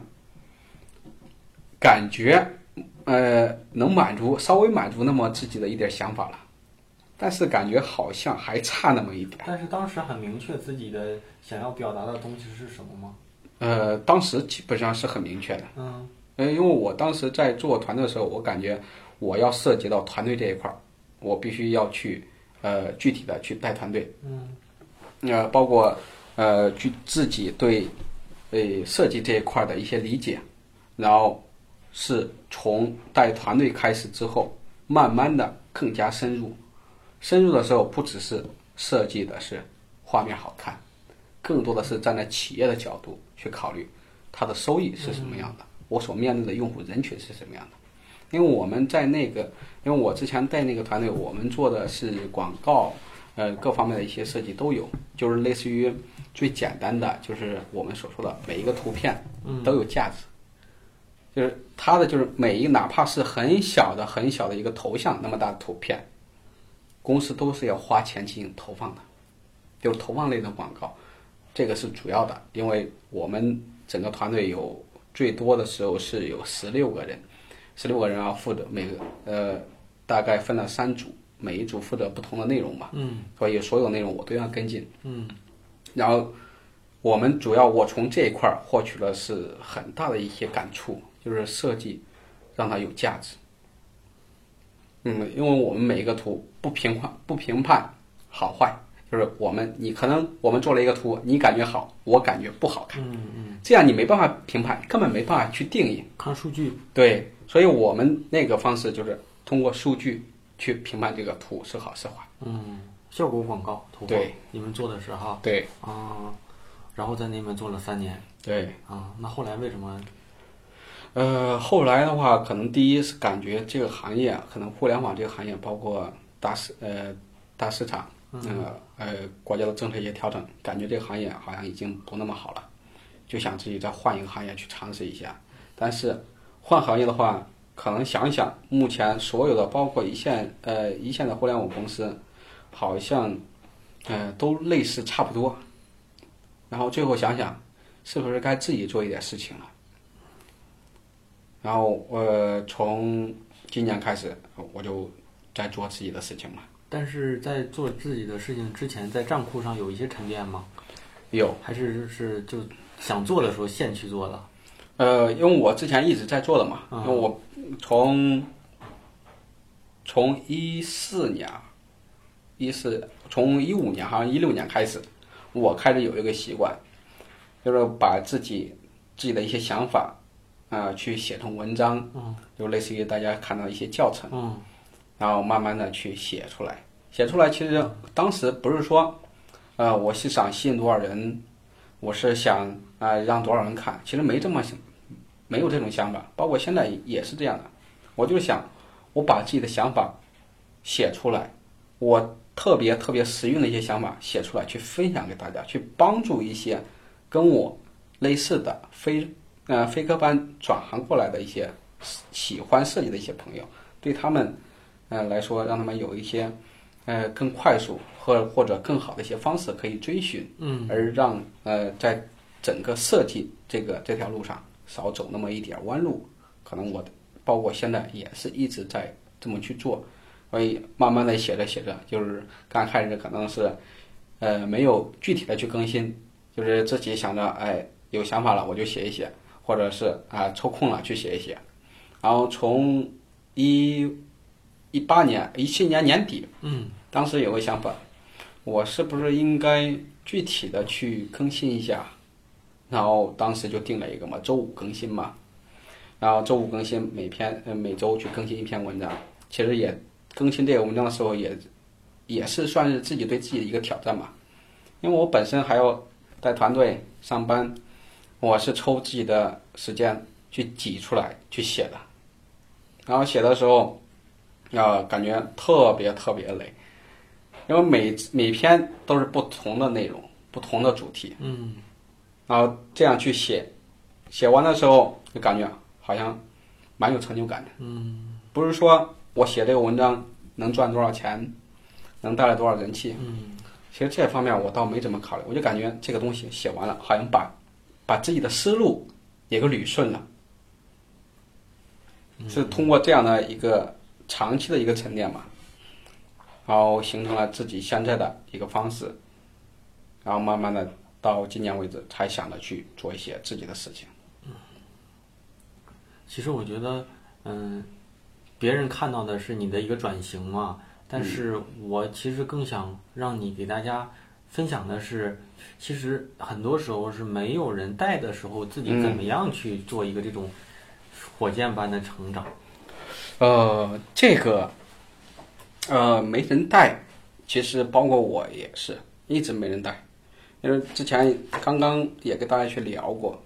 感觉呃能满足稍微满足那么自己的一点想法了，但是感觉好像还差那么一点。但是当时很明确自己的想要表达的东西是什么吗？呃，当时基本上是很明确的。嗯。因为我当时在做团队的时候，我感觉我要涉及到团队这一块儿，我必须要去呃具体的去带团队。嗯。呃，包括呃，去自己对呃设计这一块的一些理解，然后是从带团队开始之后，慢慢的更加深入。深入的时候，不只是设计的是画面好看，更多的是站在企业的角度去考虑它的收益是什么样的，我所面对的用户人群是什么样的。因为我们在那个，因为我之前带那个团队，我们做的是广告。呃，各方面的一些设计都有，就是类似于最简单的，就是我们所说的每一个图片都有价值，就是它的就是每一哪怕是很小的很小的一个头像那么大的图片，公司都是要花钱进行投放的，就是投放类的广告，这个是主要的，因为我们整个团队有最多的时候是有十六个人，十六个人要负责每个呃大概分了三组。每一组负责不同的内容嘛，嗯，所以所有内容我都要跟进，嗯，然后我们主要我从这一块儿获取了是很大的一些感触，就是设计让它有价值，嗯，因为我们每一个图不评判不评判好坏，就是我们你可能我们做了一个图，你感觉好，我感觉不好看，嗯嗯，这样你没办法评判，根本没办法去定义。看数据，对，所以我们那个方式就是通过数据去评判这个图是好是坏。嗯，效果广告投放，对，你们做的时候对啊，然后在那边做了三年对，啊，那后来为什么？呃，后来的话，可能第一是感觉这个行业，可能互联网这个行业，包括大市呃大市场，呃呃国家的政策一些调整，感觉这个行业好像已经不那么好了，就想自己再换一个行业去尝试一下。但是换行业的话，可能想一想，目前所有的包括一线呃一线的互联网公司，好像呃都类似差不多。然后最后想想，是不是该自己做一点事情了？然后呃，从今年开始，我就在做自己的事情嘛。但是在做自己的事情之前，在账户上有一些沉淀吗？有，还是就是就想做的时候现去做的？呃，因为我之前一直在做的嘛，嗯因为我从从一四年，一四从一五年好像一六年开始，我开始有一个习惯，就是把自己自己的一些想法啊、去写成文章，嗯就类似于大家看到一些教程。嗯然后慢慢的去写出来。写出来，其实当时不是说，呃，我是想吸引多少人，我是想啊、呃让多少人看，其实没这么想，没有这种想法。包括现在也是这样的，我就想，我把自己的想法写出来，我特别特别实用的一些想法写出来，去分享给大家，去帮助一些跟我类似的非呃非科班转行过来的一些喜欢设计的一些朋友，对他们。呃来说，让他们有一些呃更快速或或者更好的一些方式可以追寻，嗯而让呃在整个设计这个这条路上少走那么一点弯路。可能我包括现在也是一直在这么去做，所以慢慢的写着写着，就是刚开始可能是呃没有具体的去更新，就是自己想着哎有想法了我就写一写，或者是啊、抽空了去写一写，然后从一一八年一七年年底，嗯当时有个想法，我是不是应该具体的去更新一下？然后当时就定了一个嘛，周五更新嘛，然后周五更新，每篇呃每周去更新一篇文章。其实也更新这个文章的时候也也是算是自己对自己的一个挑战吧，因为我本身还要带团队上班，我是抽自己的时间去挤出来去写的，然后写的时候。啊，感觉特别特别累，因为每每篇都是不同的内容，不同的主题，嗯然后这样去写，写完的时候就感觉好像蛮有成就感的。嗯不是说我写这个文章能赚多少钱，能带来多少人气，嗯其实这方面我倒没怎么考虑，我就感觉这个东西写完了，好像把把自己的思路也给捋顺了，是通过这样的一个长期的一个沉淀嘛，然后形成了自己现在的一个方式，然后慢慢的到今年为止才想着去做一些自己的事情。其实我觉得，嗯，别人看到的是你的一个转型嘛，但是我其实更想让你给大家分享的是，其实很多时候是没有人带的时候，自己怎么样去做一个这种火箭般的成长。呃，这个，呃，没人带，其实包括我也是一直没人带，因为之前刚刚也跟大家去聊过，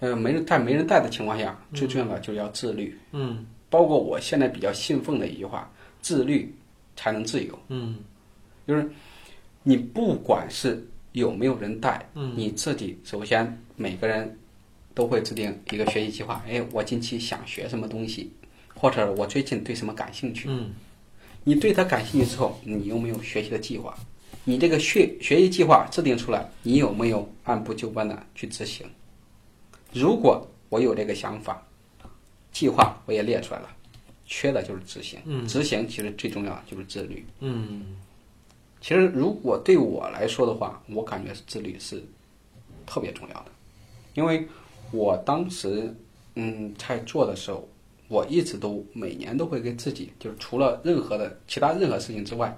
呃，没人带没人带的情况下，最重要的就是要自律。嗯包括我现在比较信奉的一句话：自律才能自由。嗯就是你不管是有没有人带，嗯你自己首先每个人都会制定一个学习计划。哎，我近期想学什么东西，或者我最近对什么感兴趣。嗯你对它感兴趣之后，你有没有学习的计划？你这个学学习计划制定出来，你有没有按部就班的去执行？如果我有这个想法，计划我也列出来了，缺的就是执行。嗯执行其实最重要的就是自律。嗯其实如果对我来说的话，我感觉自律是特别重要的，因为我当时嗯在做的时候，我一直都每年都会给自己，就是除了任何的其他任何事情之外，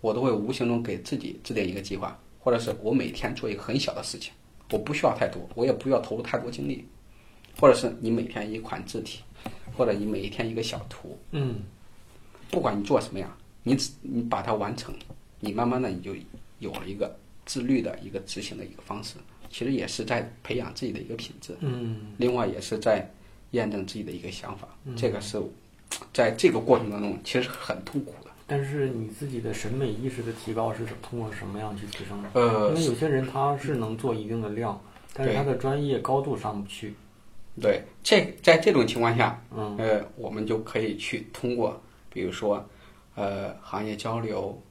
我都会无形中给自己制定一个计划，或者是我每天做一个很小的事情，我不需要太多，我也不要投入太多精力，或者是你每天一款字体，或者你每一天一个小图，嗯。不管你做什么呀，你只你把它完成，你慢慢的你就有了一个自律的一个执行的一个方式，其实也是在培养自己的一个品质。嗯另外也是在验证自己的一个想法，这个是在这个过程当中其实很痛苦的。但是你自己的审美意识的提高是通过什么样去提升的？呃因为有些人他是能做一定的量，但是他的专业高度上不去。对，这在这种情况下，嗯呃，我们就可以去通过，比如说，呃，行业交流，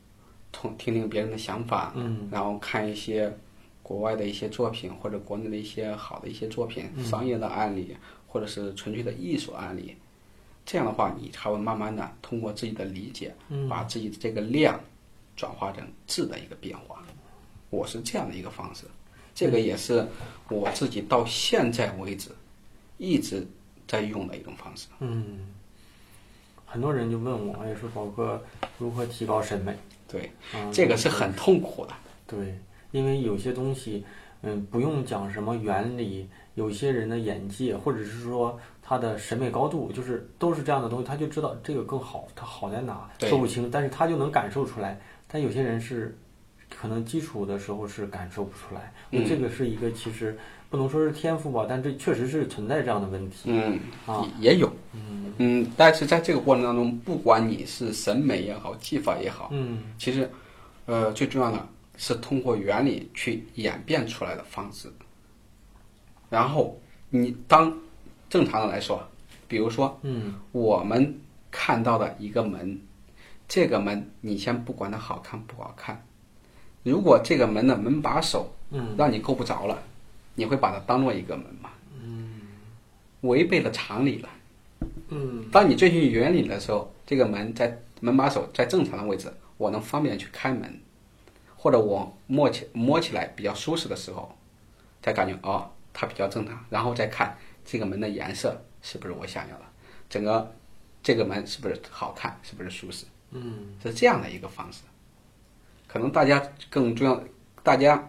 通听听别人的想法，嗯然后看一些国外的一些作品，或者国内的一些好的一些作品，嗯商业的案例，或者是纯粹的艺术案例。这样的话，你才会慢慢的通过自己的理解，嗯把自己的这个量转化成质的一个变化。我是这样的一个方式，这个也是我自己到现在为止一直在用的一种方式。嗯，很多人就问我，也，说宝哥如何提高审美？对，嗯，这个是很痛苦的。对，因为有些东西，嗯，不用讲什么原理，有些人的眼界，或者是说他的审美高度，就是都是这样的东西，他就知道这个更好，它好在哪，说不清，但是他就能感受出来。但有些人是可能基础的时候是感受不出来，嗯这个是一个其实不能说是天赋吧，但这确实是存在这样的问题。嗯，啊。也有，嗯。但是在这个过程当中，不管你是审美也好，技法也好，嗯。其实，呃，最重要的是通过原理去演变出来的方式。然后你当正常的来说，比如说嗯。我们看到的一个门，这个门你先不管它好看不好看，如果这个门的门把手嗯。让你够不着了，你会把它当做一个门吗？嗯，违背了常理了。嗯当你遵循原理的时候，这个门在门把手在正常的位置，我能方便去开门，或者我摸起摸起来比较舒适的时候，才感觉哦它比较正常，然后再看这个门的颜色是不是我想要的，整个这个门是不是好看，是不是舒适，嗯是这样的一个方式。可能大家更重要，大家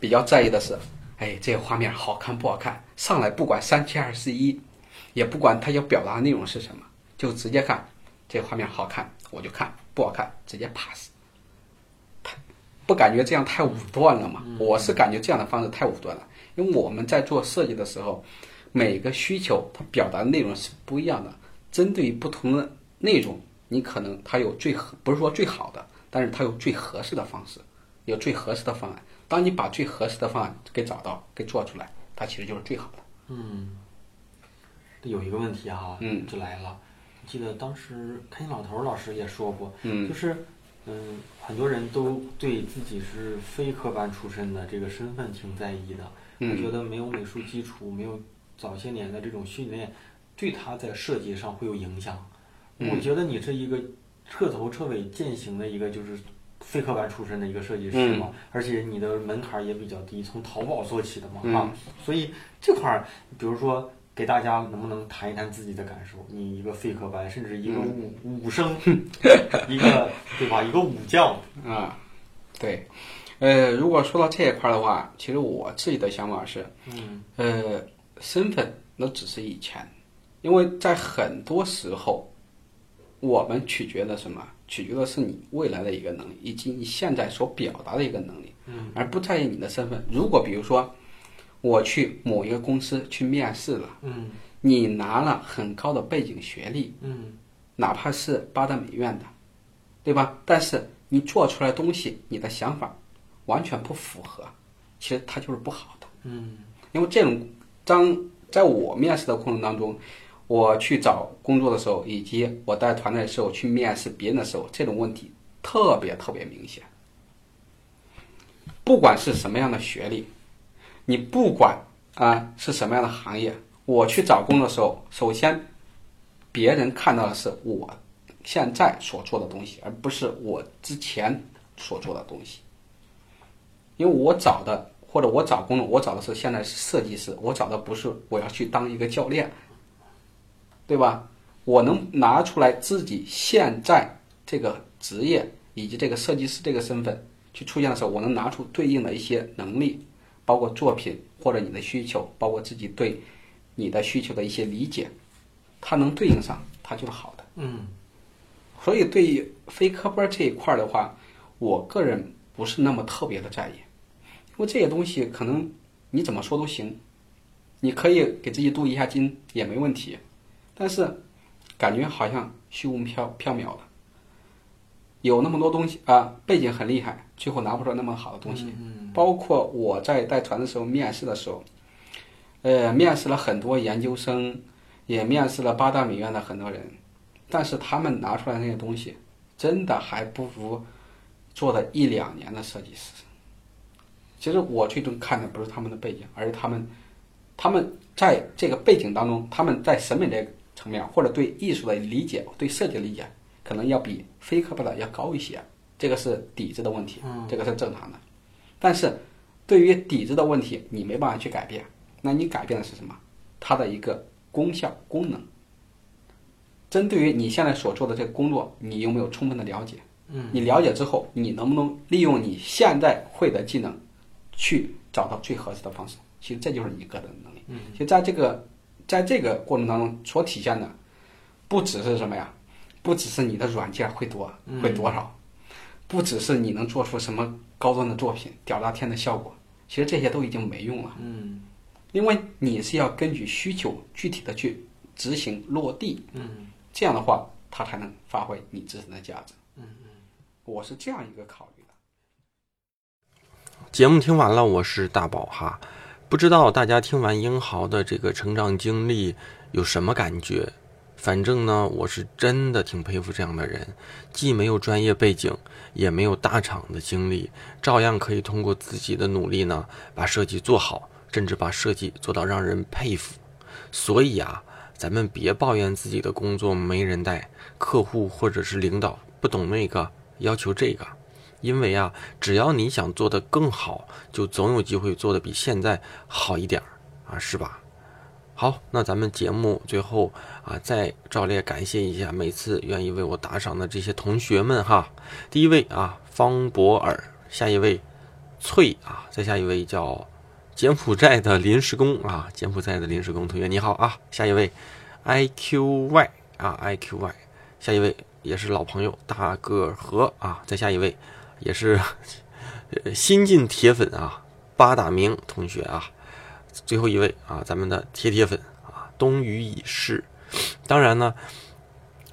比较在意的是，哎，这个画面好看不好看，上来不管三七二十一，也不管他要表达的内容是什么，就直接看这个画面好看我就看，不好看直接 pass。太不感觉这样太武断了吗？我是感觉这样的方式太武断了，因为我们在做设计的时候，每个需求它表达的内容是不一样的，针对于不同的内容，你可能它有最合，不是说最好的，但是它有最合适的方式，有最合适的方案。当你把最合适的方案给找到、给做出来，它其实就是最好的。嗯，有一个问题哈，嗯就来了。记得当时开心老头儿老师也说过，嗯就是嗯，很多人都对自己是非科班出身的这个身份挺在意的。嗯觉得没有美术基础，没有早些年的这种训练，对他在设计上会有影响。嗯我觉得你是一个彻头彻尾践行的一个就是非科班出身的一个设计师嗯。嘛，而且你的门槛儿也比较低，从淘宝做起的嘛，嗯。啊，所以这块儿，比如说给大家能不能谈一谈自己的感受？你一个非科班，甚至一个武、武生，一个对吧？一个武将，啊，对，呃，如果说到这一块儿的话，其实我自己的想法是，嗯。呃，身份那只是以前，因为在很多时候，我们取决的什么？取决的是你未来的一个能力，以及你现在所表达的一个能力，嗯而不在意你的身份。如果比如说，我去某一个公司去面试了，嗯你拿了很高的背景学历，嗯哪怕是八大美院的，对吧？但是你做出来东西，你的想法完全不符合，其实它就是不好的。嗯因为这种当在我面试的过程当中，我去找工作的时候，以及我带团队的时候去面试别人的时候，这种问题特别特别明显。不管是什么样的学历，你不管啊是什么样的行业，我去找工作的时候，首先别人看到的是我现在所做的东西，而不是我之前所做的东西。因为我找的或者我找工作，我找的是现在是设计师，我找的不是我要去当一个教练，对吧？我能拿出来自己现在这个职业以及这个设计师这个身份去出现的时候，我能拿出对应的一些能力，包括作品或者你的需求，包括自己对你的需求的一些理解，它能对应上，它就是好的。嗯所以对于非科班这一块儿的话，我个人不是那么特别的在意，因为这些东西可能你怎么说都行，你可以给自己镀一下金也没问题，但是感觉好像虚无缥缥缈的，有那么多东西啊，背景很厉害，最后拿不出来那么好的东西。包括我在带团的时候面试的时候，呃，面试了很多研究生，也面试了八大美院的很多人，但是他们拿出来那些东西，真的还不如做了一两年的设计师。其实我最终看的不是他们的背景，而是他们，他们在这个背景当中，他们在审美这个层面，或者对艺术的理解、对设计的理解，可能要比非科班的要高一些。这个是底子的问题，这个是正常的。但是对于底子的问题，你没办法去改变，那你改变的是什么？它的一个功效、功能。针对于你现在所做的这个工作，你有没有充分的了解？嗯，你了解之后，你能不能利用你现在会的技能，去找到最合适的方式？其实这就是你个人的能力。嗯，其实在这个在这个过程当中所体现的，不只是什么呀？不只是你的软件会多会多少，不只是你能做出什么高端的作品、屌炸天的效果，其实这些都已经没用了。嗯因为你是要根据需求具体的去执行落地，嗯这样的话，它才能发挥你自身的价值。嗯嗯，我是这样一个考虑的。节目听完了，我是大宝哈，不知道大家听完英豪的这个成长经历有什么感觉？反正呢，我是真的挺佩服这样的人，既没有专业背景，也没有大厂的经历，照样可以通过自己的努力呢，把设计做好，甚至把设计做到让人佩服。所以啊，咱们别抱怨自己的工作没人带，客户或者是领导不懂那个，要求这个。因为啊，只要你想做得更好，就总有机会做得比现在好一点儿啊，是吧？好，那咱们节目最后啊，再照例感谢一下每次愿意为我打赏的这些同学们哈。第一位啊，方博尔，下一位翠啊，再下一位叫柬埔寨的临时工啊，柬埔寨的临时工同学你好啊，下一位 I Q Y 啊 I Q Y，下一位也是老朋友大个和啊，再下一位也是 呃新晋铁粉啊，八大名同学啊，最后一位啊，咱们的铁铁粉啊，冬雨已逝。当然呢，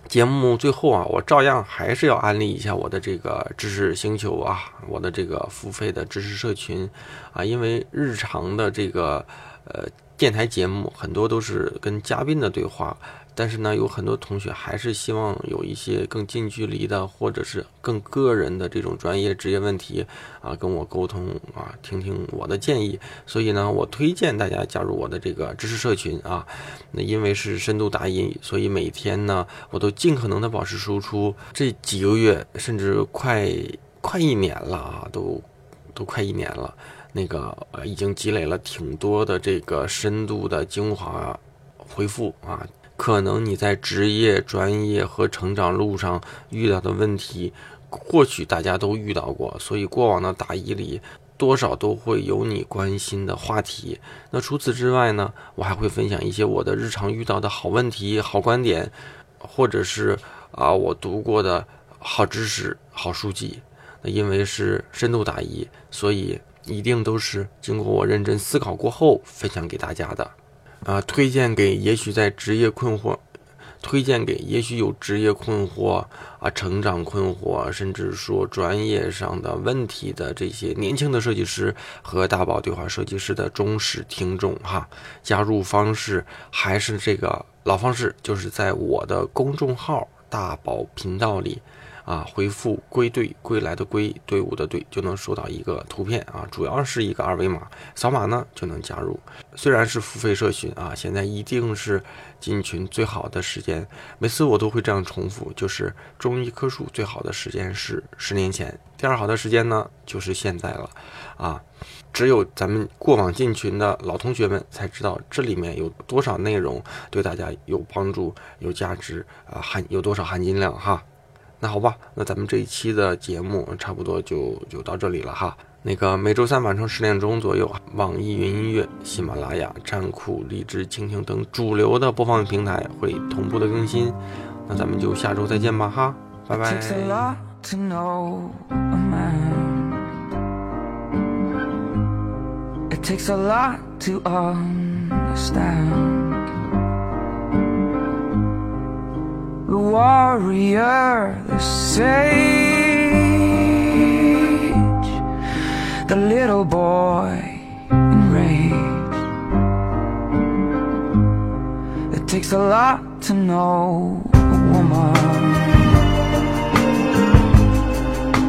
节目最后啊，我照样还是要安利一下我的这个知识星球啊，我的这个付费的知识社群啊，因为日常的这个呃电台节目很多都是跟嘉宾的对话。但是呢，有很多同学还是希望有一些更近距离的，或者是更个人的这种专业职业问题啊，跟我沟通啊，听听我的建议。所以呢，我推荐大家加入我的这个知识社群啊。那因为是深度打印，所以每天呢，我都尽可能的保持输出。这几个月，甚至快快一年了啊，都都快一年了。那个呃，已经积累了挺多的这个深度的精华回复啊。可能你在职业、专业和成长路上遇到的问题，或许大家都遇到过，所以过往的答疑里多少都会有你关心的话题。那除此之外呢，我还会分享一些我的日常遇到的好问题、好观点，或者是啊我读过的好知识、好书籍。那因为是深度答疑，所以一定都是经过我认真思考过后分享给大家的。啊，推荐给也许在职业困惑，推荐给也许有职业困惑啊、成长困惑，甚至说专业上的问题的这些年轻的设计师和大宝对话设计师的忠实听众哈。加入方式还是这个老方式，就是在我的公众号“大宝频道”里啊，回复“归队”归来的归队伍的队，就能收到一个图片啊，主要是一个二维码，扫码呢就能加入。虽然是付费社群啊，现在一定是进群最好的时间。每次我都会这样重复，就是种一棵树最好的时间是十年前，第二好的时间呢就是现在了啊。只有咱们过往进群的老同学们才知道这里面有多少内容对大家有帮助、有价值啊，含有多少含金量哈。那好吧，那咱们这一期的节目差不多就就到这里了哈。那个每周三晚上十点钟左右，网易云音乐、喜马拉雅、站酷、荔枝、蜻蜓等主流的播放平台会同步的更新。那咱们就下周再见吧哈，拜拜。The warrior, the sage The little boy enraged It takes a lot to know a woman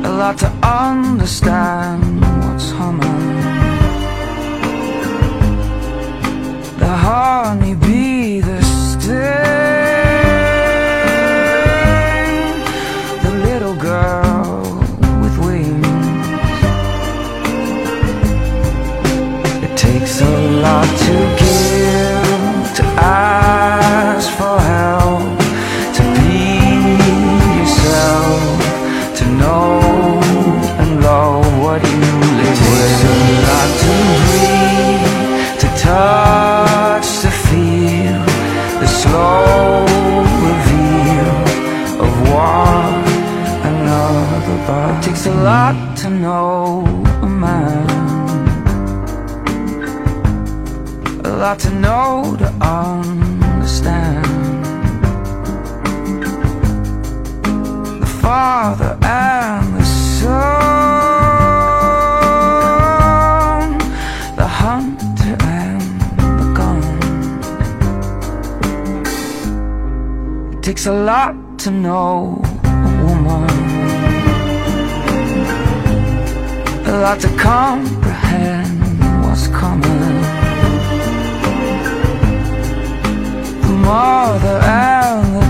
A lot to understand what's humming. The honeybee, to give, to ask takes a lot to know a woman, a lot to comprehend what's coming. The mother and the